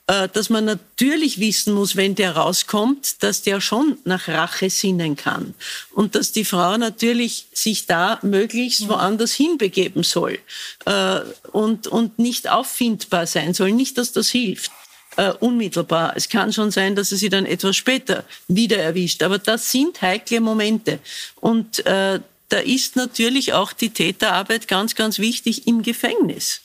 dass man natürlich wissen muss, wenn der rauskommt, dass der schon nach Rache sinnen kann und dass die Frau natürlich sich da möglichst woanders hinbegeben soll äh, und, und nicht auffindbar sein soll. Nicht, dass das hilft. Uh, unmittelbar. Es kann schon sein, dass er sie dann etwas später wieder erwischt. Aber das sind heikle Momente. Und uh, da ist natürlich auch die Täterarbeit ganz, ganz wichtig im Gefängnis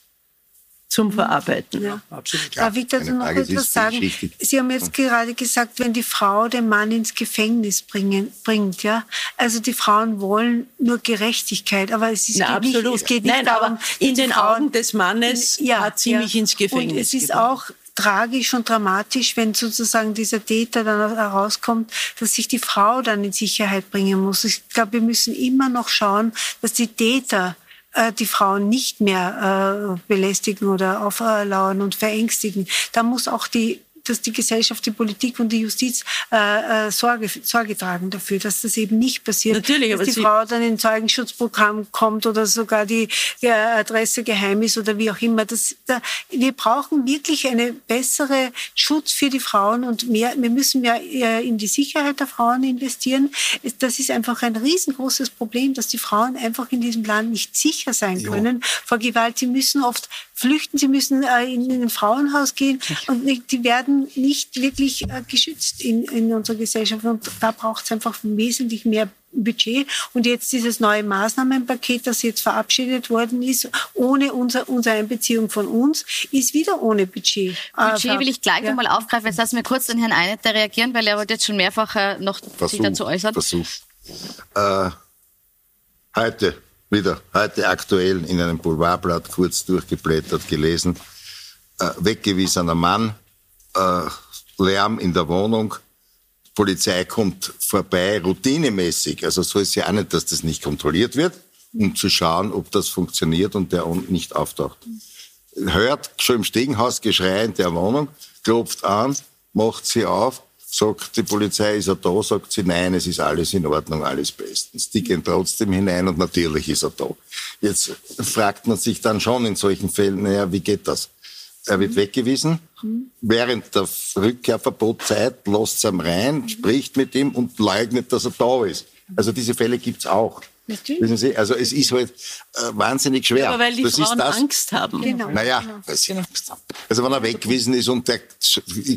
zum Verarbeiten. Ja. Absolut. Darf ich dazu noch etwas sagen? Sie haben jetzt gerade gesagt, wenn die Frau den Mann ins Gefängnis bringen, bringt, ja. Also die Frauen wollen nur Gerechtigkeit, aber es, ist, Na, geht, absolut. Nicht, es geht nicht Nein, darum, in den Frauen, Augen des Mannes ja, hat sie ja. mich ins Gefängnis Und es ist gebracht. auch tragisch und dramatisch, wenn sozusagen dieser Täter dann herauskommt, dass sich die Frau dann in Sicherheit bringen muss. Ich glaube, wir müssen immer noch schauen, dass die Täter die Frauen nicht mehr äh, belästigen oder auflauern und verängstigen. Da muss auch die dass die Gesellschaft, die Politik und die Justiz äh, äh, Sorge, Sorge tragen dafür, dass das eben nicht passiert. Natürlich, dass die Frau dann in ein Zeugenschutzprogramm kommt oder sogar die, die Adresse geheim ist oder wie auch immer. Das, da, wir brauchen wirklich einen besseren Schutz für die Frauen und mehr, wir müssen mehr äh, in die Sicherheit der Frauen investieren. Das ist einfach ein riesengroßes Problem, dass die Frauen einfach in diesem Land nicht sicher sein können ja. vor Gewalt. Sie müssen oft flüchten, sie müssen äh, in, in ein Frauenhaus gehen und die werden nicht wirklich äh, geschützt in, in unserer Gesellschaft. Und da braucht es einfach wesentlich mehr Budget. Und jetzt dieses neue Maßnahmenpaket, das jetzt verabschiedet worden ist, ohne unser, unsere Einbeziehung von uns, ist wieder ohne Budget. Budget will ich gleich ja. einmal aufgreifen. Jetzt lassen wir kurz den Herrn Einetter reagieren, weil er wollte jetzt schon mehrfach äh, noch Versuch, sich dazu äußern. Versuch. Äh, heute wieder, heute aktuell in einem Boulevardblatt kurz durchgeblättert, gelesen, äh, weggewiesener Mann, äh, Lärm in der Wohnung. Polizei kommt vorbei, routinemäßig. Also so ist ja auch nicht, dass das nicht kontrolliert wird, um zu schauen, ob das funktioniert und der nicht auftaucht. Hört schon im Stiegenhaus Geschrei in der Wohnung, klopft an, macht sie auf, sagt die Polizei, ist er da, sagt sie, nein, es ist alles in Ordnung, alles bestens. Die gehen trotzdem hinein und natürlich ist er da. Jetzt fragt man sich dann schon in solchen Fällen, naja, wie geht das? Er wird weggewiesen. Während der Rückkehrverbotzeit lässt es ihm rein, spricht mit ihm und leugnet, dass er da ist. Also diese Fälle gibt's auch. Natürlich. Wissen Sie, also es ist halt äh, wahnsinnig schwer. Aber weil die das Frauen ist das, Angst haben. Genau. Naja, weil sie Angst haben. Also wenn er weggewiesen ist und der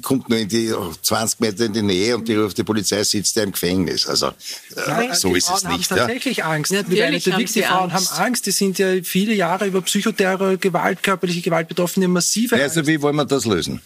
kommt nur in die 20 Meter in die Nähe und die ruft die Polizei, sitzt er im Gefängnis. Also äh, so die ist Frauen es nicht. haben Ja. tatsächlich Angst. Natürlich haben die Frauen Angst. haben Angst. Die sind ja viele Jahre über Psychoterror, Gewalt, körperliche Gewalt betroffen, die haben massive Angst. Also wie wollen wir das lösen?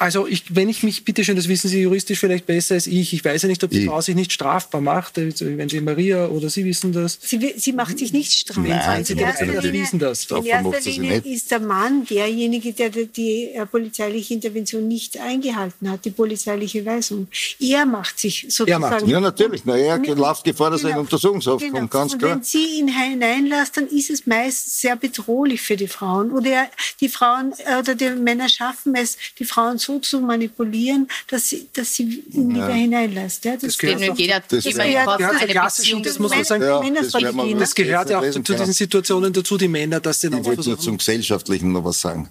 Also ich, wenn ich mich, bitte schön, das wissen Sie juristisch vielleicht besser als ich. Ich weiß ja nicht, ob die. Frau sich nicht strafbar macht. Also, Wenn Sie Maria oder Sie wissen das. Sie, sie macht sich nicht strafbar. Nein, sie in macht sich Linie, bewiesen das. in erster sie sie Linie ist der Mann derjenige, der die, äh, polizeiliche Intervention nicht eingehalten hat, die polizeiliche Weisung. Er macht sich sozusagen. macht Ja, natürlich. Na, er Genau. läuft Gefahr, dass er in Genau. Untersuchungshaft Genau. kommt, ganz und klar. wenn sie ihn hineinlässt, dann ist es meist sehr bedrohlich für die Frauen. Oder er- die Frauen äh, oder die Männer schaffen es, die Frauen so zu manipulieren, dass sie, dass sie ihn wieder hineinlässt. Ja, das, gehört Denn auch- jeder das immer gehört- gehört zur eine Beziehung das muss man sagen, Ja, das verdienen. Das gehört ja auch lesen zu diesen Situationen dazu, die Männer, dass sie dann Ich auch wollte nur versuchen. zum Gesellschaftlichen noch was sagen.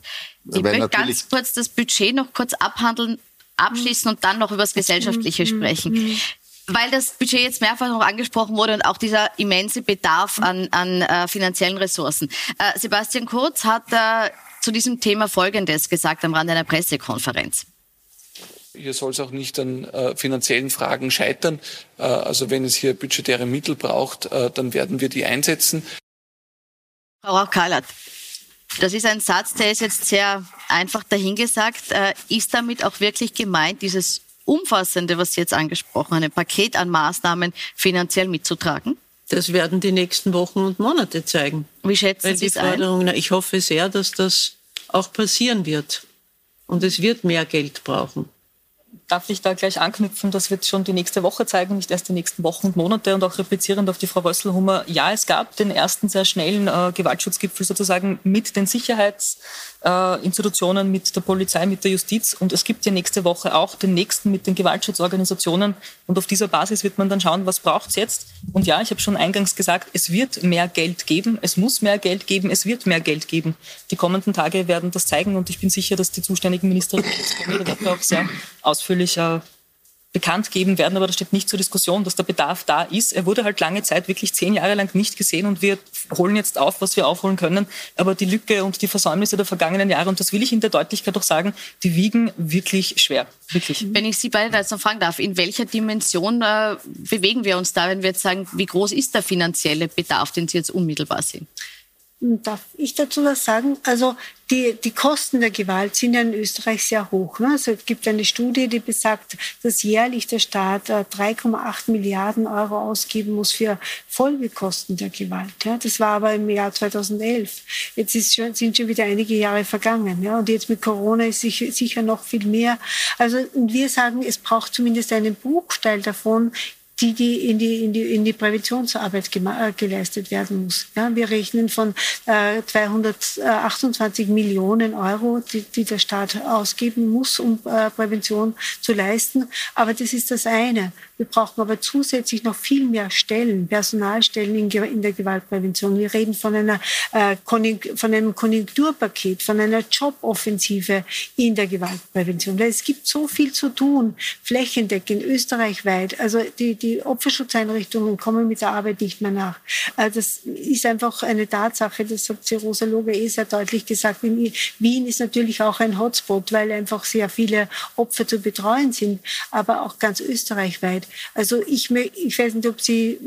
Ich möchte ganz kurz das Budget noch kurz abhandeln, abschließen und dann noch über das Gesellschaftliche sprechen. Weil das Budget jetzt mehrfach noch angesprochen wurde und auch dieser immense Bedarf an, an äh, finanziellen Ressourcen. Äh, Sebastian Kurz hat äh, zu diesem Thema Folgendes gesagt am Rande einer Pressekonferenz. Hier soll es auch nicht an äh, finanziellen Fragen scheitern. Äh, also wenn es hier budgetäre Mittel braucht, äh, dann werden wir die einsetzen. Frau Rauch-Kallert, das ist ein Satz, der ist jetzt sehr einfach dahingesagt. Äh, ist damit auch wirklich gemeint, dieses Umfassende, was Sie jetzt angesprochen haben, ein Paket an Maßnahmen finanziell mitzutragen? Das werden die nächsten Wochen und Monate zeigen. Wie schätzen Sie es ein? Na, ich hoffe sehr, dass das auch passieren wird. Und es wird mehr Geld brauchen. Darf ich da gleich anknüpfen? Das wird schon die nächste Woche zeigen, nicht erst die nächsten Wochen und Monate. Und auch replizierend auf die Frau Rösselhummer. Ja, es gab den ersten sehr schnellen äh, Gewaltschutzgipfel sozusagen mit den Sicherheitsinstitutionen, äh, Institutionen, mit der Polizei, mit der Justiz. Und es gibt ja nächste Woche auch den nächsten mit den Gewaltschutzorganisationen. Und auf dieser Basis wird man dann schauen, was braucht es jetzt. Und ja, ich habe schon eingangs gesagt, es wird mehr Geld geben. Es muss mehr Geld geben. Es wird mehr Geld geben. Die kommenden Tage werden das zeigen. Und ich bin sicher, dass die zuständigen Ministerinnen dafür auch sehr ausführlich äh, bekannt geben werden, aber das steht nicht zur Diskussion, dass der Bedarf da ist. Er wurde halt lange Zeit, wirklich zehn Jahre lang nicht gesehen und wir holen jetzt auf, was wir aufholen können. Aber die Lücke und die Versäumnisse der vergangenen Jahre, und das will ich in der Deutlichkeit auch sagen, die wiegen wirklich schwer. Wirklich. Wenn ich Sie beide jetzt noch fragen darf, in welcher Dimension äh, bewegen wir uns da, wenn wir jetzt sagen, wie groß ist der finanzielle Bedarf, den Sie jetzt unmittelbar sehen? Darf ich dazu was sagen? Also die, die Kosten der Gewalt sind ja in Österreich sehr hoch. Ne? Also es gibt eine Studie, die besagt, dass jährlich der Staat äh, 3,8 Milliarden Euro ausgeben muss für Folgekosten der Gewalt. Ja? Das war aber im Jahr 2011. Jetzt ist schon, sind schon wieder einige Jahre vergangen. Ja? Und jetzt mit Corona ist sich, sicher noch viel mehr. Also wir sagen, es braucht zumindest einen Bruchteil davon die, die in die, in die, in die Präventionsarbeit äh, geleistet werden muss. Ja, wir rechnen von äh, 228 Millionen Euro, die, die der Staat ausgeben muss, um äh, Prävention zu leisten. Aber das ist das eine. Wir brauchen aber zusätzlich noch viel mehr Stellen, Personalstellen in, in der Gewaltprävention. Wir reden von, einer, äh, von einem Konjunkturpaket, von einer Joboffensive in der Gewaltprävention. Weil es gibt so viel zu tun, flächendeckend, österreichweit. Also die, die Opferschutzeinrichtungen kommen mit der Arbeit nicht mehr nach. Äh, Das ist einfach eine Tatsache, das hat sie Rosa Loger eh sehr deutlich gesagt. Wien ist natürlich auch ein Hotspot, weil einfach sehr viele Opfer zu betreuen sind, aber auch ganz österreichweit. Also ich, ich weiß nicht, ob Sie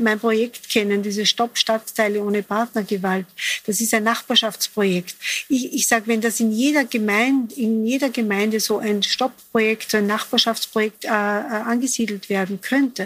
mein Projekt kennen, diese Stopp Stadtteile ohne Partnergewalt. Das ist ein Nachbarschaftsprojekt. Ich, ich sage, wenn das in jeder Gemeinde, in jeder Gemeinde so ein Stoppprojekt, so ein Nachbarschaftsprojekt äh, äh, angesiedelt werden könnte,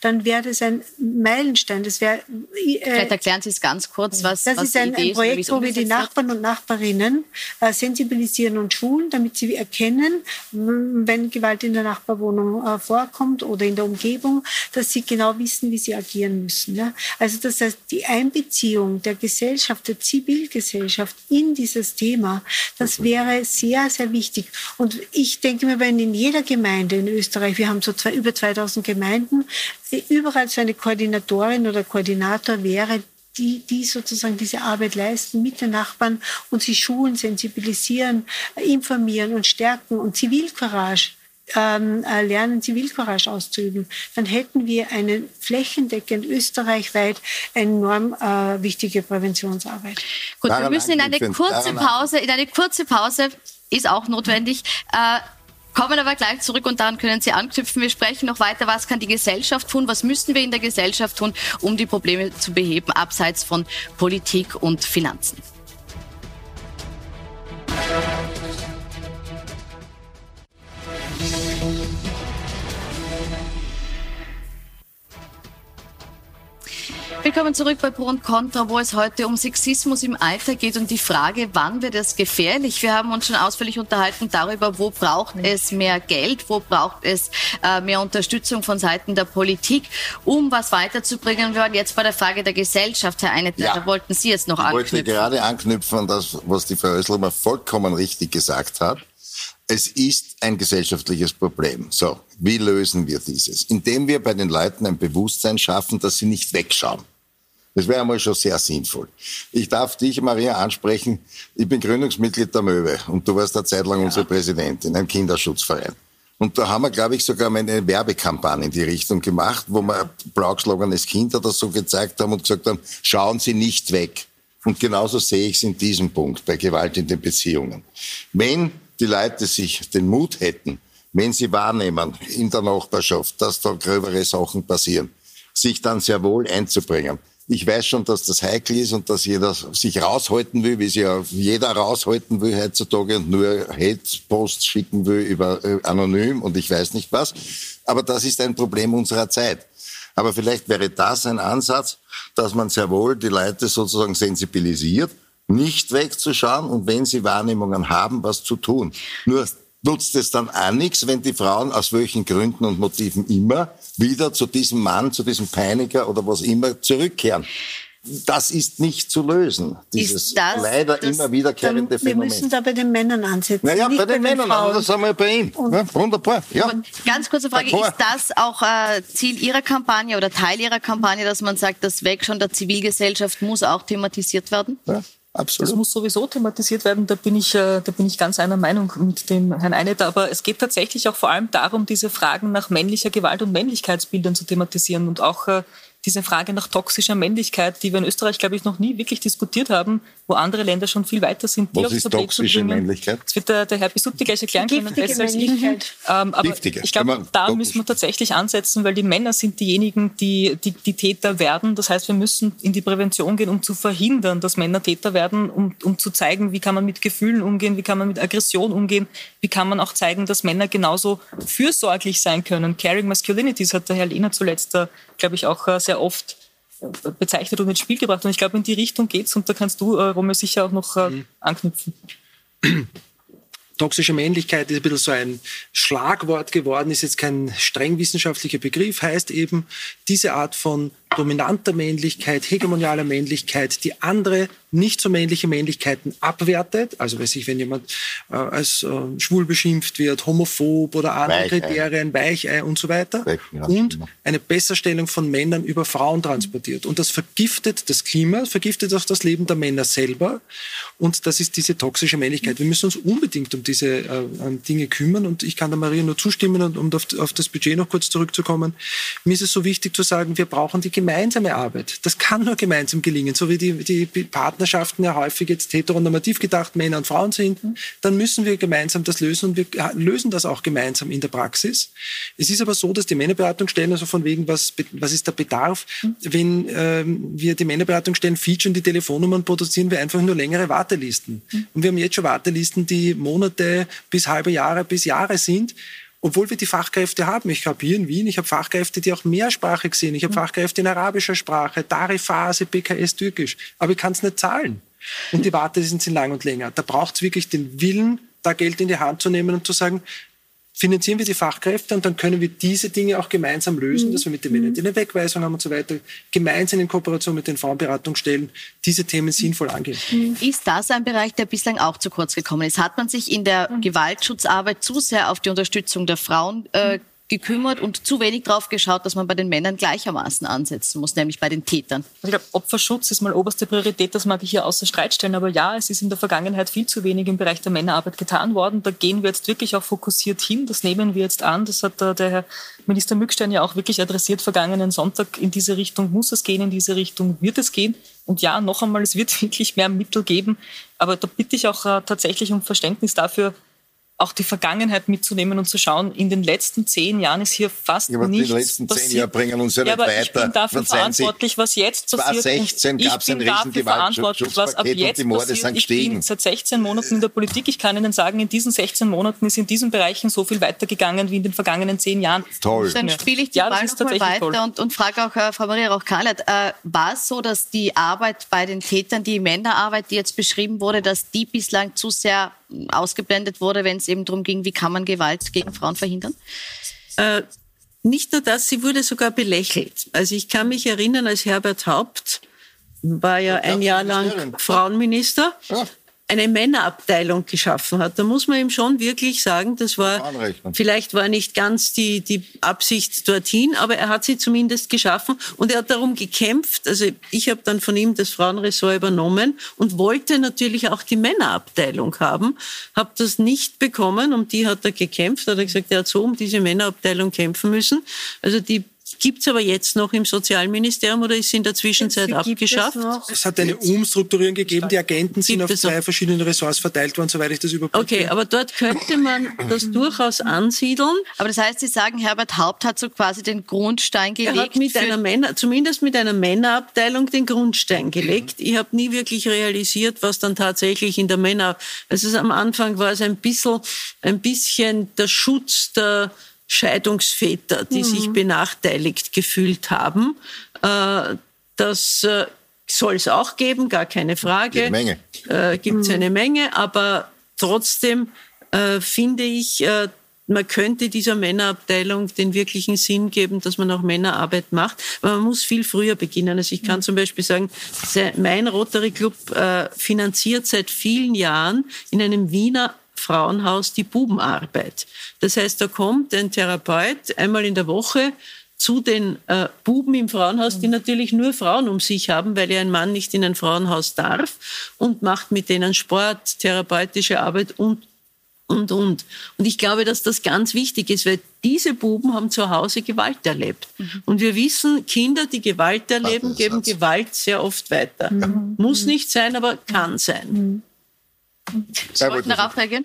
dann wäre das ein Meilenstein. Das wäre. Äh, Vielleicht erklären Sie es ganz kurz, was Das was ist ein, ein Projekt, ist, wo wir die Nachbarn und Nachbarinnen äh, sensibilisieren und schulen, damit sie erkennen, wenn Gewalt in der Nachbarwohnung äh, vorkommt oder in der Umgebung, dass sie genau wissen, wie sie agieren müssen. Ja? Also das heißt, die Einbeziehung der Gesellschaft, der Zivilgesellschaft in dieses Thema, das wäre sehr, sehr wichtig. Und ich denke mir, wenn in jeder Gemeinde in Österreich, wir haben so zwei, über 2000 Gemeinden, überall so eine Koordinatorin oder Koordinator wäre, die, die sozusagen diese Arbeit leisten mit den Nachbarn und sie schulen, sensibilisieren, informieren und stärken und Zivilcourage ähm, äh, lernen, Zivilcourage auszuüben, dann hätten wir eine flächendeckend österreichweit enorm äh, wichtige Präventionsarbeit. Gut, wir müssen in eine kurze Pause, in eine kurze Pause ist auch notwendig. Äh, Kommen aber gleich zurück und daran können Sie anknüpfen. Wir sprechen noch weiter, was kann die Gesellschaft tun, was müssen wir in der Gesellschaft tun, um die Probleme zu beheben, abseits von Politik und Finanzen. Willkommen zurück bei Pro und Contra, wo es heute um Sexismus im Alter geht und die Frage, wann wird es gefährlich? Wir haben uns schon ausführlich unterhalten darüber, wo braucht es mehr Geld, wo braucht es äh, mehr Unterstützung von Seiten der Politik, um was weiterzubringen. Wir waren jetzt bei der Frage der Gesellschaft, Herr Einet, ja. da wollten Sie jetzt noch anknüpfen. Ich wollte gerade anknüpfen an das, was die Frau Oeslmer vollkommen richtig gesagt hat. Es ist ein gesellschaftliches Problem. So, wie lösen wir dieses? Indem wir bei den Leuten ein Bewusstsein schaffen, dass sie nicht wegschauen. Das wäre einmal schon sehr sinnvoll. Ich darf dich, Maria, ansprechen. Ich bin Gründungsmitglied der Möwe und du warst eine Zeit lang ja. unsere Präsidentin, ein Kinderschutzverein. Und da haben wir, glaube ich, sogar mal eine Werbekampagne in die Richtung gemacht, wo wir blau geschlagenes Kind oder so gezeigt haben und gesagt haben, schauen Sie nicht weg. Und genauso sehe ich es in diesem Punkt bei Gewalt in den Beziehungen. Wenn die Leute sich den Mut hätten, wenn sie wahrnehmen in der Nachbarschaft, dass da gröbere Sachen passieren, sich dann sehr wohl einzubringen. Ich weiß schon, dass das heikel ist und dass jeder sich raushalten will, wie sich ja jeder raushalten will heutzutage und nur Hate-Posts schicken will über äh, anonym und ich weiß nicht was. Aber das ist ein Problem unserer Zeit. Aber vielleicht wäre das ein Ansatz, dass man sehr wohl die Leute sozusagen sensibilisiert nicht wegzuschauen und wenn sie Wahrnehmungen haben, was zu tun. Nur nutzt es dann auch nichts, wenn die Frauen aus welchen Gründen und Motiven immer wieder zu diesem Mann, zu diesem Peiniger oder was immer zurückkehren. Das ist nicht zu lösen, dieses leider das, immer wiederkehrende Phänomen. Wir müssen da bei den Männern ansetzen. Naja, bei den, bei den Männern, aber das haben wir bei ihm. Ja, wunderbar. Ja. Ganz kurze Frage, ist das auch äh, Ziel Ihrer Kampagne oder Teil Ihrer Kampagne, dass man sagt, das Wegschauen der Zivilgesellschaft muss auch thematisiert werden? Ja. Absolut. Das muss sowieso thematisiert werden, da bin ich, äh, da bin ich ganz einer Meinung mit dem Herrn Eineter. Aber es geht tatsächlich auch vor allem darum, diese Fragen nach männlicher Gewalt und Männlichkeitsbildern zu thematisieren und auch äh, diese Frage nach toxischer Männlichkeit, die wir in Österreich, glaube ich, noch nie wirklich diskutiert haben, wo andere Länder schon viel weiter sind. Die Was ist toxische Männlichkeit? Das wird der, der Herr Bisutti gleich erklären können, besser als ich. Ähm, aber Giftige. ich glaube, da müssen wir tatsächlich ansetzen, weil die Männer sind diejenigen, die, die, die Täter werden. Das heißt, wir müssen in die Prävention gehen, um zu verhindern, dass Männer Täter werden, um, um zu zeigen, wie kann man mit Gefühlen umgehen, wie kann man mit Aggression umgehen, wie kann man auch zeigen, dass Männer genauso fürsorglich sein können. Caring Masculinities hat der Herr Lehner zuletzt, glaube ich, auch äh, sehr oft bezeichnet und ins Spiel gebracht. Und ich glaube, in die Richtung geht's und da kannst du, äh, Romeo, sicher auch noch äh, mhm. anknüpfen. Toxische Männlichkeit ist ein bisschen so ein Schlagwort geworden, ist jetzt kein streng wissenschaftlicher Begriff, heißt eben diese Art von dominanter Männlichkeit, hegemonialer Männlichkeit, die andere nicht so männliche Männlichkeiten abwertet. Also weiß ich, wenn jemand äh, als äh, schwul beschimpft wird, homophob oder andere Weichei. Kriterien, Weichei und so weiter. Weichei, und eine Besserstellung von Männern über Frauen transportiert. Und das vergiftet das Klima, vergiftet auch das Leben der Männer selber. Und das ist diese toxische Männlichkeit. Wir müssen uns unbedingt um diese äh, Dinge kümmern. Und ich kann der Maria nur zustimmen und um auf, auf das Budget noch kurz zurückzukommen. Mir ist es so wichtig zu sagen, wir brauchen die gemeinsame Arbeit. Das kann nur gemeinsam gelingen. So wie die, die Partnerschaften ja häufig jetzt heteronormativ gedacht Männer und Frauen sind, dann müssen wir gemeinsam das lösen und wir lösen das auch gemeinsam in der Praxis. Es ist aber so, dass die Männerberatungsstellen, also von wegen, was, was ist der Bedarf, wenn ähm, wir die Männerberatungsstellen featuren, die Telefonnummern produzieren wir einfach nur längere Wartelisten. Und wir haben jetzt schon Wartelisten, die Monate bis halbe Jahre bis Jahre sind. Obwohl wir die Fachkräfte haben. Ich habe hier in Wien, ich habe Fachkräfte, die auch mehrsprachig sind. Ich habe mhm. Fachkräfte in arabischer Sprache, Darifase, PKS, Türkisch. Aber ich kann es nicht zahlen. Und die Wartelisten sind lang und länger. Da braucht es wirklich den Willen, da Geld in die Hand zu nehmen und zu sagen, finanzieren wir die Fachkräfte und dann können wir diese Dinge auch gemeinsam lösen, mhm. dass wir mit den Männern, die eine Wegweisung haben und so weiter, gemeinsam in Kooperation mit den Frauenberatungsstellen diese Themen sinnvoll angehen. Mhm. Ist das ein Bereich, der bislang auch zu kurz gekommen ist? Hat man sich in der mhm. Gewaltschutzarbeit zu sehr auf die Unterstützung der Frauen äh, gekümmert und zu wenig drauf geschaut, dass man bei den Männern gleichermaßen ansetzen muss, nämlich bei den Tätern. Ich glaube, Opferschutz ist mal oberste Priorität, das mag ich hier außer Streit stellen, aber ja, es ist in der Vergangenheit viel zu wenig im Bereich der Männerarbeit getan worden. Da gehen wir jetzt wirklich auch fokussiert hin, das nehmen wir jetzt an. Das hat der Herr Minister Mückstein ja auch wirklich adressiert vergangenen Sonntag. In diese Richtung muss es gehen, in diese Richtung wird es gehen. Und ja, noch einmal, es wird wirklich mehr Mittel geben. Aber da bitte ich auch äh, tatsächlich um Verständnis dafür, auch die Vergangenheit mitzunehmen und zu schauen, in den letzten zehn Jahren ist hier fast ja, aber nichts Die letzten passiert. zehn Jahre bringen uns ja, ja nicht weiter. Ich bin dafür verantwortlich, was jetzt passiert. 2016 gab es ein verantwortlich, was ab jetzt passiert. Ich bin seit 16 Monaten in der Politik. Ich kann Ihnen sagen, in diesen 16 Monaten ist in diesen Bereichen so viel weitergegangen wie in den vergangenen zehn Jahren. Toll. Dann spiele ich die ja, Ball noch mal weiter und, und, frage auch äh, Frau Maria Rauch-Karlert, äh, war es so, dass die Arbeit bei den Tätern, die Männerarbeit, die jetzt beschrieben wurde, dass die bislang zu sehr ausgeblendet wurde, wenn es eben darum ging, wie kann man Gewalt gegen Frauen verhindern? Äh, nicht nur das, sie wurde sogar belächelt. Also ich kann mich erinnern, als Herbert Haupt war ja ein Jahr lang Frauenminister. Eine Männerabteilung geschaffen hat. Da muss man ihm schon wirklich sagen, das war, vielleicht war nicht ganz die, die Absicht dorthin, aber er hat sie zumindest geschaffen und er hat darum gekämpft. Also ich habe dann von ihm das Frauenressort übernommen und wollte natürlich auch die Männerabteilung haben, habe das nicht bekommen, um die hat er gekämpft, hat er gesagt, er hat so um diese Männerabteilung kämpfen müssen. Also die Gibt es aber jetzt noch im Sozialministerium oder ist sie in der Zwischenzeit abgeschafft? Es, es, hat eine Umstrukturierung gegeben. Die Agenten sind auf zwei verschiedene Ressorts verteilt worden, soweit ich das überblicke. Okay, aber dort könnte man das durchaus ansiedeln. Aber das heißt, Sie sagen, Herbert Haupt hat so quasi den Grundstein gelegt. Er hat mit einer Männer, zumindest mit einer Männerabteilung den Grundstein gelegt. Ich habe nie wirklich realisiert, was dann tatsächlich in der Männer... Also am Anfang war es ein bisschen, ein bisschen der Schutz der Scheidungsväter, die mhm. sich benachteiligt gefühlt haben. Äh, das äh, soll es auch geben, gar keine Frage. Eine Menge. Äh, Gibt es mhm. eine Menge, aber trotzdem äh, finde ich, äh, man könnte dieser Männerabteilung den wirklichen Sinn geben, dass man auch Männerarbeit macht. Aber man muss viel früher beginnen. Also ich kann mhm. zum Beispiel sagen, mein Rotary Club äh, finanziert seit vielen Jahren in einem Wiener Frauenhaus die Bubenarbeit. Das heißt, da kommt ein Therapeut einmal in der Woche zu den äh, Buben im Frauenhaus, die natürlich nur Frauen um sich haben, weil ja ein Mann nicht in ein Frauenhaus darf und macht mit denen Sport, therapeutische Arbeit und und, und. Und ich glaube, dass das ganz wichtig ist, weil diese Buben haben zu Hause Gewalt erlebt. Mhm. Und wir wissen, Kinder, die Gewalt erleben, geben Gewalt sehr oft weiter. Mhm. Muss nicht sein, aber kann sein. Mhm. Sie wollten darauf reagieren?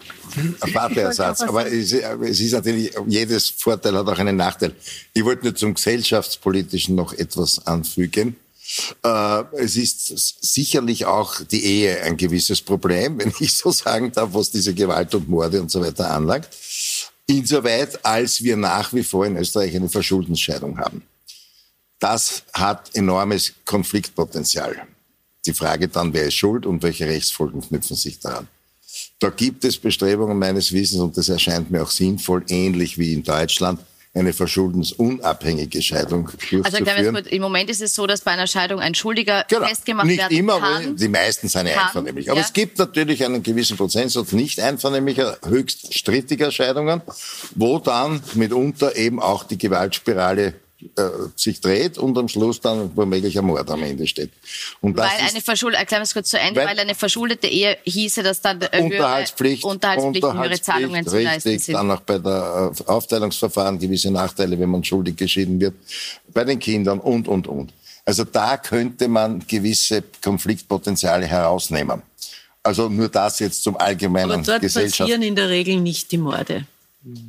Warteersatz. Aber es, es ist natürlich, jedes Vorteil hat auch einen Nachteil. Ich wollte nur zum Gesellschaftspolitischen noch etwas anfügen. Äh, es ist sicherlich auch die Ehe ein gewisses Problem, wenn ich so sagen darf, was diese Gewalt und Morde und so weiter anlangt. Insoweit, als wir nach wie vor in Österreich eine Verschuldensscheidung haben. Das hat enormes Konfliktpotenzial. Die Frage dann, wer ist schuld und welche Rechtsfolgen knüpfen sich daran. Da gibt es Bestrebungen meines Wissens, und das erscheint mir auch sinnvoll, ähnlich wie in Deutschland, eine verschuldensunabhängige Scheidung durchzuführen. Also im Moment ist es so, dass bei einer Scheidung ein Schuldiger genau. festgemacht nicht werden immer, kann. Nicht immer, die meisten sind kann, einvernehmlich. Aber ja. es gibt natürlich einen gewissen Prozentsatz nicht einvernehmlicher, höchst strittiger Scheidungen, wo dann mitunter eben auch die Gewaltspirale äh, sich dreht und am Schluss dann womöglich ein Mord am Ende steht. Und weil eine verschuldete, kurz zu Ende, weil, weil, eine verschuldete Ehe hieße, dass dann höhere Unterhaltspflicht, Unterhaltspflicht, höhere Zahlungen zu leisten sind. Dann auch bei der äh, Aufteilungsverfahren gewisse Nachteile, wenn man schuldig geschieden wird, bei den Kindern und, und, und. Also da könnte man gewisse Konfliktpotenziale herausnehmen. Also nur das jetzt zum allgemeinen Aber dort Gesellschaft. passieren in der Regel nicht die Morde.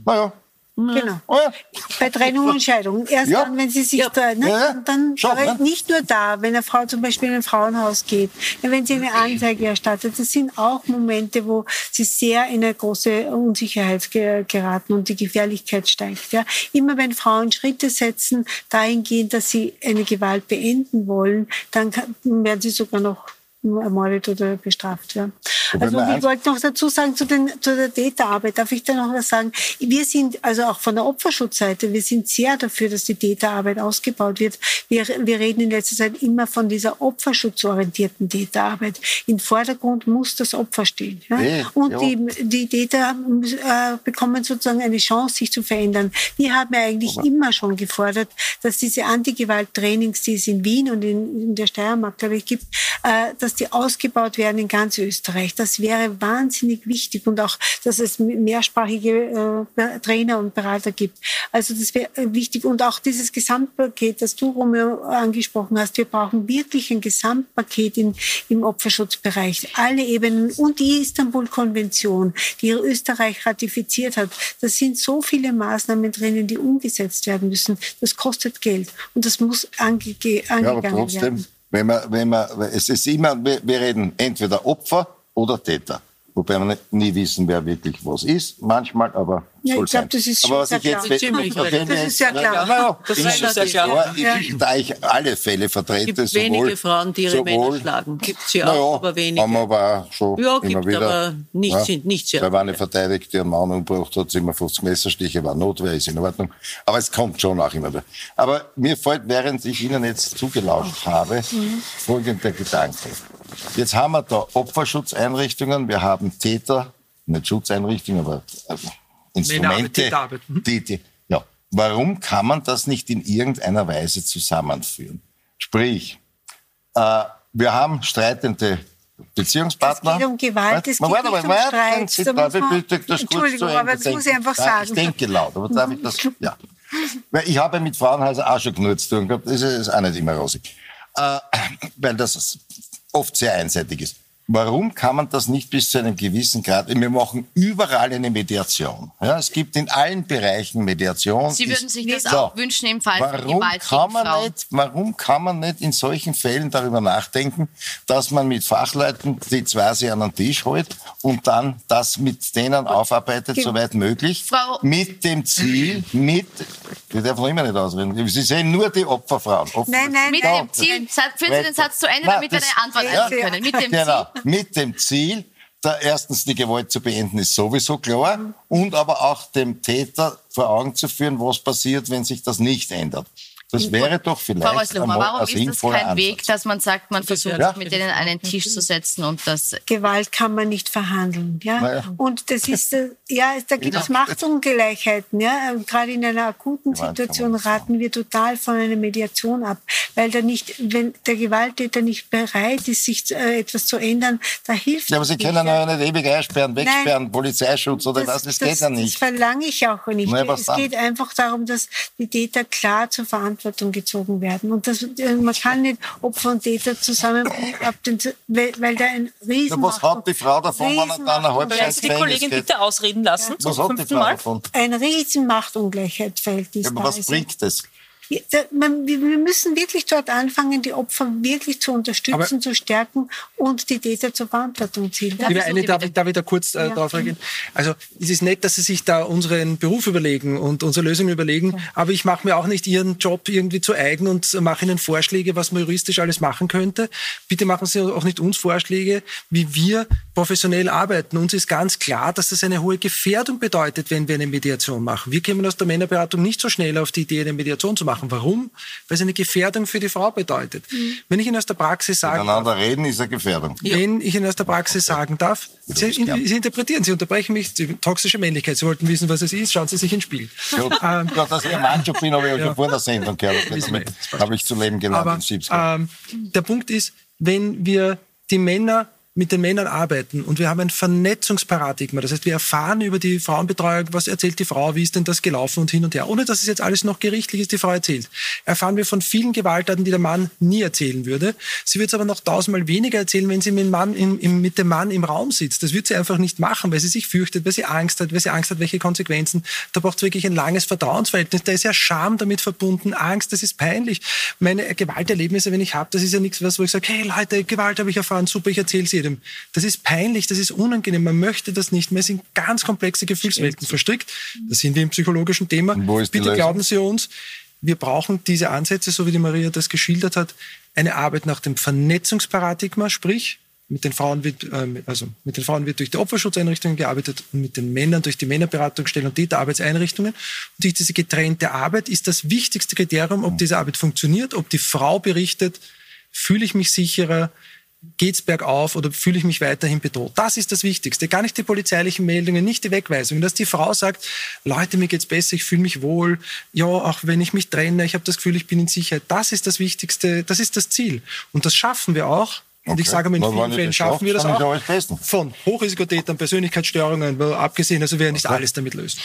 Naja, Genau. Oh ja. Bei Trennung und Scheidung. Erst Ja. dann, wenn sie sich Ja. trennen, ne? Ja, dann Schon, aber ne? nicht nur da, wenn eine Frau zum Beispiel in ein Frauenhaus geht, wenn sie eine Anzeige erstattet, das sind auch Momente, wo sie sehr in eine große Unsicherheit ge geraten und die Gefährlichkeit steigt. Ja. Immer wenn Frauen Schritte setzen, dahingehend, dass sie eine Gewalt beenden wollen, dann werden sie sogar noch ermordet oder bestraft. Ja. Also ich wollte noch dazu sagen zu, den, zu der Täterarbeit. Darf ich da noch was sagen? Wir sind also auch von der Opferschutzseite, wir sind sehr dafür, dass die Täterarbeit ausgebaut wird. Wir, wir reden in letzter Zeit immer von dieser opferschutzorientierten Täterarbeit. Im Vordergrund muss das Opfer stehen. Ja? Eh, Und die, die Täter äh, bekommen sozusagen eine Chance, sich zu verändern. Wir haben ja eigentlich immer schon gefordert, dass diese Antigewalt-Trainings, die es in Wien und in, in der Steiermark, glaube ich, gibt, äh, dass die ausgebaut werden in ganz Österreich. Das wäre wahnsinnig wichtig und auch, dass es mehrsprachige äh, Trainer und Berater gibt. Also das wäre äh, wichtig und auch dieses Gesamtpaket, das du, Romeo, angesprochen hast. Wir brauchen wirklich ein Gesamtpaket in, im Opferschutzbereich. Alle Ebenen und die Istanbul-Konvention, die Österreich ratifiziert hat. Da sind so viele Maßnahmen drinnen, die umgesetzt werden müssen. Das kostet Geld und das muss ange angegangen Ja, aber trotzdem, werden. Wenn man, wenn man, es ist immer, wir, wir reden entweder Opfer oder Täter. Wobei wir nie wissen, wer wirklich was ist. Manchmal, aber Ja, ich glaub, sein. das ist aber was ich jetzt, klar. Ziemlich wir Das ist ja klar. Ja, Das ist sehr klar. Ja. Da ich alle Fälle vertrete, gibt sowohl, wenige Frauen, die ihre Männer sowohl- schlagen. Gibt's ja Naja, auch, aber wenige. Haben aber schon Ja, immer gibt, wieder. aber nicht- sind nicht sehr Da war eine viele. verteidigt, die einen Mann umgebracht hat, 57 Messerstiche, war Notwehr, ist in Ordnung. Aber es kommt schon auch immer wieder. Aber mir fällt, während ich Ihnen jetzt zugelauscht habe, folgender Gedanke. Jetzt haben wir da Opferschutzeinrichtungen, wir haben Täter, nicht Schutzeinrichtungen, aber also Instrumente, Täterarbeit, mhm. die, die, ja. Warum kann man das nicht in irgendeiner Weise zusammenführen? Sprich, äh, wir haben streitende Beziehungspartner. Es geht um Gewalt, es geht warte, nicht um warte, Streit. Sie- Da darf ich man- bitte das kurz Entschuldigung, zu Ende aber das muss ich einfach sagen. Ich denke laut, aber darf ich das? Ja. Weil ich habe mit Frauenhäusern auch schon genug zu tun gehabt. Das ist auch nicht immer rosig. Äh, weil das oft sehr einseitig ist. Warum kann man das nicht bis zu einem gewissen Grad? Wir machen überall eine Mediation. Ja, es gibt in allen Bereichen Mediation. Sie würden sich das So. auch wünschen im Fall von Warum Gewalt kann, gegen man Frauen? nicht, warum kann man nicht in solchen Fällen darüber nachdenken, dass man mit Fachleuten die zwei sich an den Tisch holt und dann das mit denen aufarbeitet, soweit möglich, Frau- mit dem Ziel, mit, darf noch immer nicht ausreden, Sie sehen nur die Opferfrauen. Opfer Nein, nein, Mit nein. dem Ziel, führen Sie den Satz zu Ende, Nein, damit wir eine Antwort Ja, geben können. Mit dem genau, Ziel. Mit dem Ziel, da erstens die Gewalt zu beenden, ist sowieso klar, und aber auch dem Täter vor Augen zu führen, was passiert, wenn sich das nicht ändert. Das wäre doch Frau vielleicht Röslumer, einmal warum ein ist das kein Weg, Ansatz. dass man sagt, man versucht, Ja. sich mit denen an einen Tisch zu setzen und das Gewalt kann man nicht verhandeln, ja. Ja. Und das ist, äh, ja, da gibt es Machtungleichheiten, ja. Und gerade in einer akuten Gewalt Situation raten wir total von einer Mediation ab, weil da nicht, wenn der Gewalttäter nicht bereit ist, sich äh, etwas zu ändern, da hilft Ja, aber es Sie nicht, können ja. ja nicht ewig einsperren, wegsperren, Nein. Polizeischutz oder was, das, geht ja Das nicht. verlange ich auch nicht. Na, es dann? geht einfach darum, dass die Täter klar zur Verantwortung gezogen werden. Und das, äh, man kann nicht Opfer und Täter zusammen, ab den, weil, da ein riesen Na, was hat die Frau davon, wenn er dann eine Sie die Kollegin bitte ausreden lassen? Was Zum hat die Frau davon? ein riesen Machtungleichheitsverhältnis Ja, aber was ist. bringt das? Ja, Wir müssen wirklich dort anfangen, die Opfer wirklich zu unterstützen, Aber- zu stärken und die Täter zur Verantwortung ziehen. Ja, Liebe eine, darf, ich- darf ich da kurz äh, Ja. drauf reagieren? Also es ist nett, dass Sie sich da unseren Beruf überlegen und unsere Lösung überlegen, aber ich mache mir auch nicht Ihren Job irgendwie zu eigen und mache Ihnen Vorschläge, was man juristisch alles machen könnte. Bitte machen Sie auch nicht uns Vorschläge, wie wir professionell arbeiten. Uns ist ganz klar, dass das eine hohe Gefährdung bedeutet, wenn wir eine Mediation machen. Wir kämen aus der Männerberatung nicht so schnell auf die Idee, eine Mediation zu machen. Warum? Weil es eine Gefährdung für die Frau bedeutet. Wenn ich Ihnen aus der Praxis sage, Miteinander reden ist eine Gefährdung. wenn ich Ihnen aus der Praxis sagen darf, Sie. Sie interpretieren, Sie unterbrechen mich, die toxische Männlichkeit. Sie wollten wissen, was es ist, schauen Sie sich ins Spiel. Ja, Ähm, ja, dass ich ein Macho bin, habe ich ja vor der Sendung gehört. Damit habe ich zu leben gelernt Aber in 70 Jahren. ähm, der Punkt ist, wenn wir die Männer mit den Männern arbeiten und wir haben ein Vernetzungsparadigma. Das heißt, wir erfahren über die Frauenbetreuung, was erzählt die Frau, wie ist denn das gelaufen und hin und her. Ohne dass es jetzt alles noch gerichtlich ist, die Frau erzählt. Erfahren wir von vielen Gewalttaten, die der Mann nie erzählen würde. Sie wird es aber noch tausendmal weniger erzählen, wenn sie mit dem, Mann im, im, mit dem Mann im Raum sitzt. Das wird sie einfach nicht machen, weil sie sich fürchtet, weil sie Angst hat, weil sie Angst hat, welche Konsequenzen. Da braucht es wirklich ein langes Vertrauensverhältnis. Da ist ja Scham damit verbunden, Angst, das ist peinlich. Meine Gewalterlebnisse, wenn ich habe, das ist ja nichts, wo ich sage, hey Leute, Gewalt habe ich erfahren, super, ich erzähle sie jedem. Das ist peinlich, das ist unangenehm, man möchte das nicht mehr. Es sind ganz komplexe Gefühlswelten verstrickt. Das sind wir im psychologischen Thema. Bitte glauben Sie uns, wir brauchen diese Ansätze, so wie die Maria das geschildert hat, eine Arbeit nach dem Vernetzungsparadigma, sprich, mit den Frauen wird, äh, also mit den Frauen wird durch die Opferschutzeinrichtungen gearbeitet und mit den Männern durch die Männerberatungsstellen und Täterarbeitseinrichtungen. Und durch diese getrennte Arbeit ist das wichtigste Kriterium, ob diese Arbeit funktioniert, ob die Frau berichtet, fühle ich mich sicherer, geht's bergauf oder fühle ich mich weiterhin bedroht? Das ist das Wichtigste. Gar nicht die polizeilichen Meldungen, nicht die Wegweisungen. Dass die Frau sagt, Leute, mir geht's besser, ich fühle mich wohl. Ja, auch wenn ich mich trenne, ich habe das Gefühl, ich bin in Sicherheit. Das ist das Wichtigste, das ist das Ziel. Und das schaffen wir auch. Und okay. ich sage mal, in vielen Fällen schaffen wir das auch. Von Hochrisikotätern, Persönlichkeitsstörungen, abgesehen, also wir nicht okay. alles damit lösen.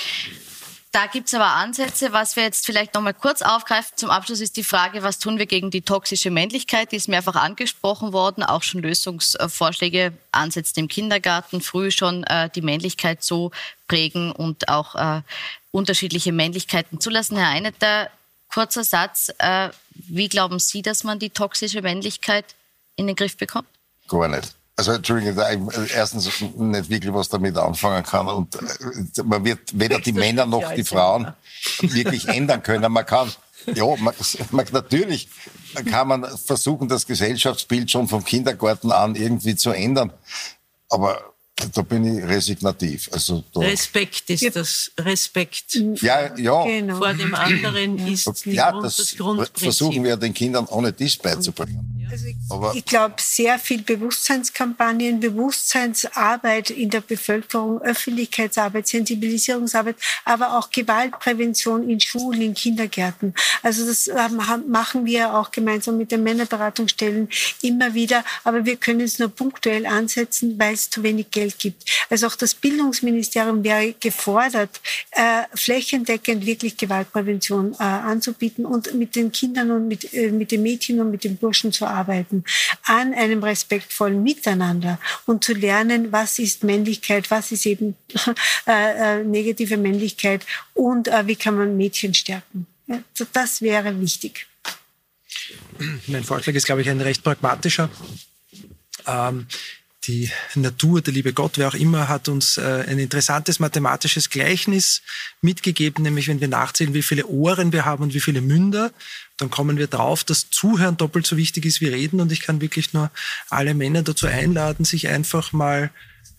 Da gibt's aber Ansätze. Was wir jetzt vielleicht noch mal kurz aufgreifen zum Abschluss ist die Frage, was tun wir gegen die toxische Männlichkeit? Die ist mehrfach angesprochen worden, auch schon Lösungsvorschläge, Ansätze im Kindergarten, früh schon äh, die Männlichkeit so prägen und auch äh, unterschiedliche Männlichkeiten zulassen. Herr Eineter, kurzer Satz. Äh, wie glauben Sie, dass man die toxische Männlichkeit in den Griff bekommt? Gar nicht. Also Entschuldigung, erstens nicht wirklich was damit anfangen kann und äh, man wird weder die Männer noch die Frauen wirklich ändern können. Man kann, ja, man, man, natürlich kann man versuchen, das Gesellschaftsbild schon vom Kindergarten an irgendwie zu ändern, aber da bin ich resignativ. Also Respekt ist ja. das. Respekt. Ja, ja. Genau. Vor dem anderen ist ja, das, das Grundprinzip. versuchen wir den Kindern ohne dies beizubringen. Also ich, ich glaube, sehr viel Bewusstseinskampagnen, Bewusstseinsarbeit in der Bevölkerung, Öffentlichkeitsarbeit, Sensibilisierungsarbeit, aber auch Gewaltprävention in Schulen, in Kindergärten. Also das machen wir auch gemeinsam mit den Männerberatungsstellen immer wieder, aber wir können es nur punktuell ansetzen, weil es zu wenig Geld gibt. Also auch das Bildungsministerium wäre gefordert, äh, flächendeckend wirklich Gewaltprävention äh, anzubieten und mit den Kindern und mit, äh, mit den Mädchen und mit den Burschen zu arbeiten arbeiten an einem respektvollen Miteinander und zu lernen, was ist Männlichkeit, was ist eben äh, äh, negative Männlichkeit und äh, wie kann man Mädchen stärken. Ja, das wäre wichtig. Mein Vorschlag ist, glaube ich, ein recht pragmatischer. Ähm, die Natur, der liebe Gott, wer auch immer, hat uns äh, ein interessantes mathematisches Gleichnis mitgegeben, nämlich wenn wir nachzählen, wie viele Ohren wir haben und wie viele Münder, dann kommen wir drauf, dass Zuhören doppelt so wichtig ist wie Reden. Und ich kann wirklich nur alle Männer dazu einladen, sich einfach mal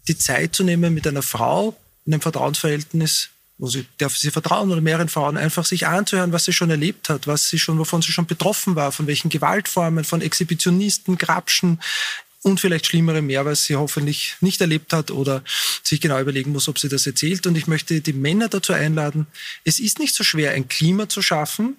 die Zeit zu nehmen mit einer Frau in einem Vertrauensverhältnis, wo sie darf sie vertrauen oder mehreren Frauen einfach sich anzuhören, was sie schon erlebt hat, was sie schon, wovon sie schon betroffen war, von welchen Gewaltformen, von Exhibitionisten, Grabschen, und vielleicht schlimmere mehr, was sie hoffentlich nicht erlebt hat oder sich genau überlegen muss, ob sie das erzählt. Und ich möchte die Männer dazu einladen, es ist nicht so schwer, ein Klima zu schaffen,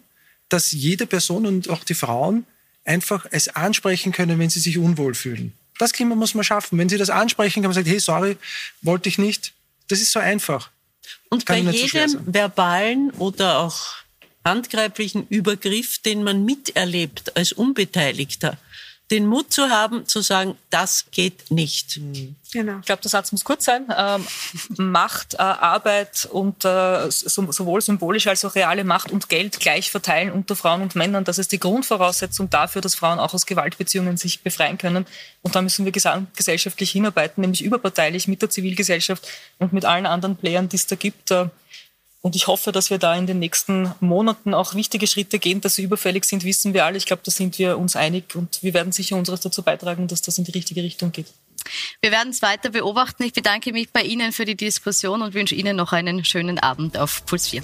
dass jede Person und auch die Frauen einfach es ansprechen können, wenn sie sich unwohl fühlen. Das Klima muss man schaffen. Wenn sie das ansprechen, kann man sagen, hey, sorry, wollte ich nicht. Das ist so einfach. Und bei jedem so verbalen oder auch handgreiflichen Übergriff, den man miterlebt als Unbeteiligter, den Mut zu haben, zu sagen, das geht nicht. Genau. Ich glaube, der Satz muss kurz sein. Ähm, Macht, äh, Arbeit und äh, so, sowohl symbolische als auch reale Macht und Geld gleich verteilen unter Frauen und Männern. Das ist die Grundvoraussetzung dafür, dass Frauen auch aus Gewaltbeziehungen sich befreien können. Und da müssen wir gesellschaftlich hinarbeiten, nämlich überparteilich mit der Zivilgesellschaft und mit allen anderen Playern, die es da gibt. Äh, und ich hoffe, dass wir da in den nächsten Monaten auch wichtige Schritte gehen, dass sie überfällig sind, wissen wir alle. Ich glaube, da sind wir uns einig und wir werden sicher unseres dazu beitragen, dass das in die richtige Richtung geht. Wir werden es weiter beobachten. Ich bedanke mich bei Ihnen für die Diskussion und wünsche Ihnen noch einen schönen Abend auf Puls 4.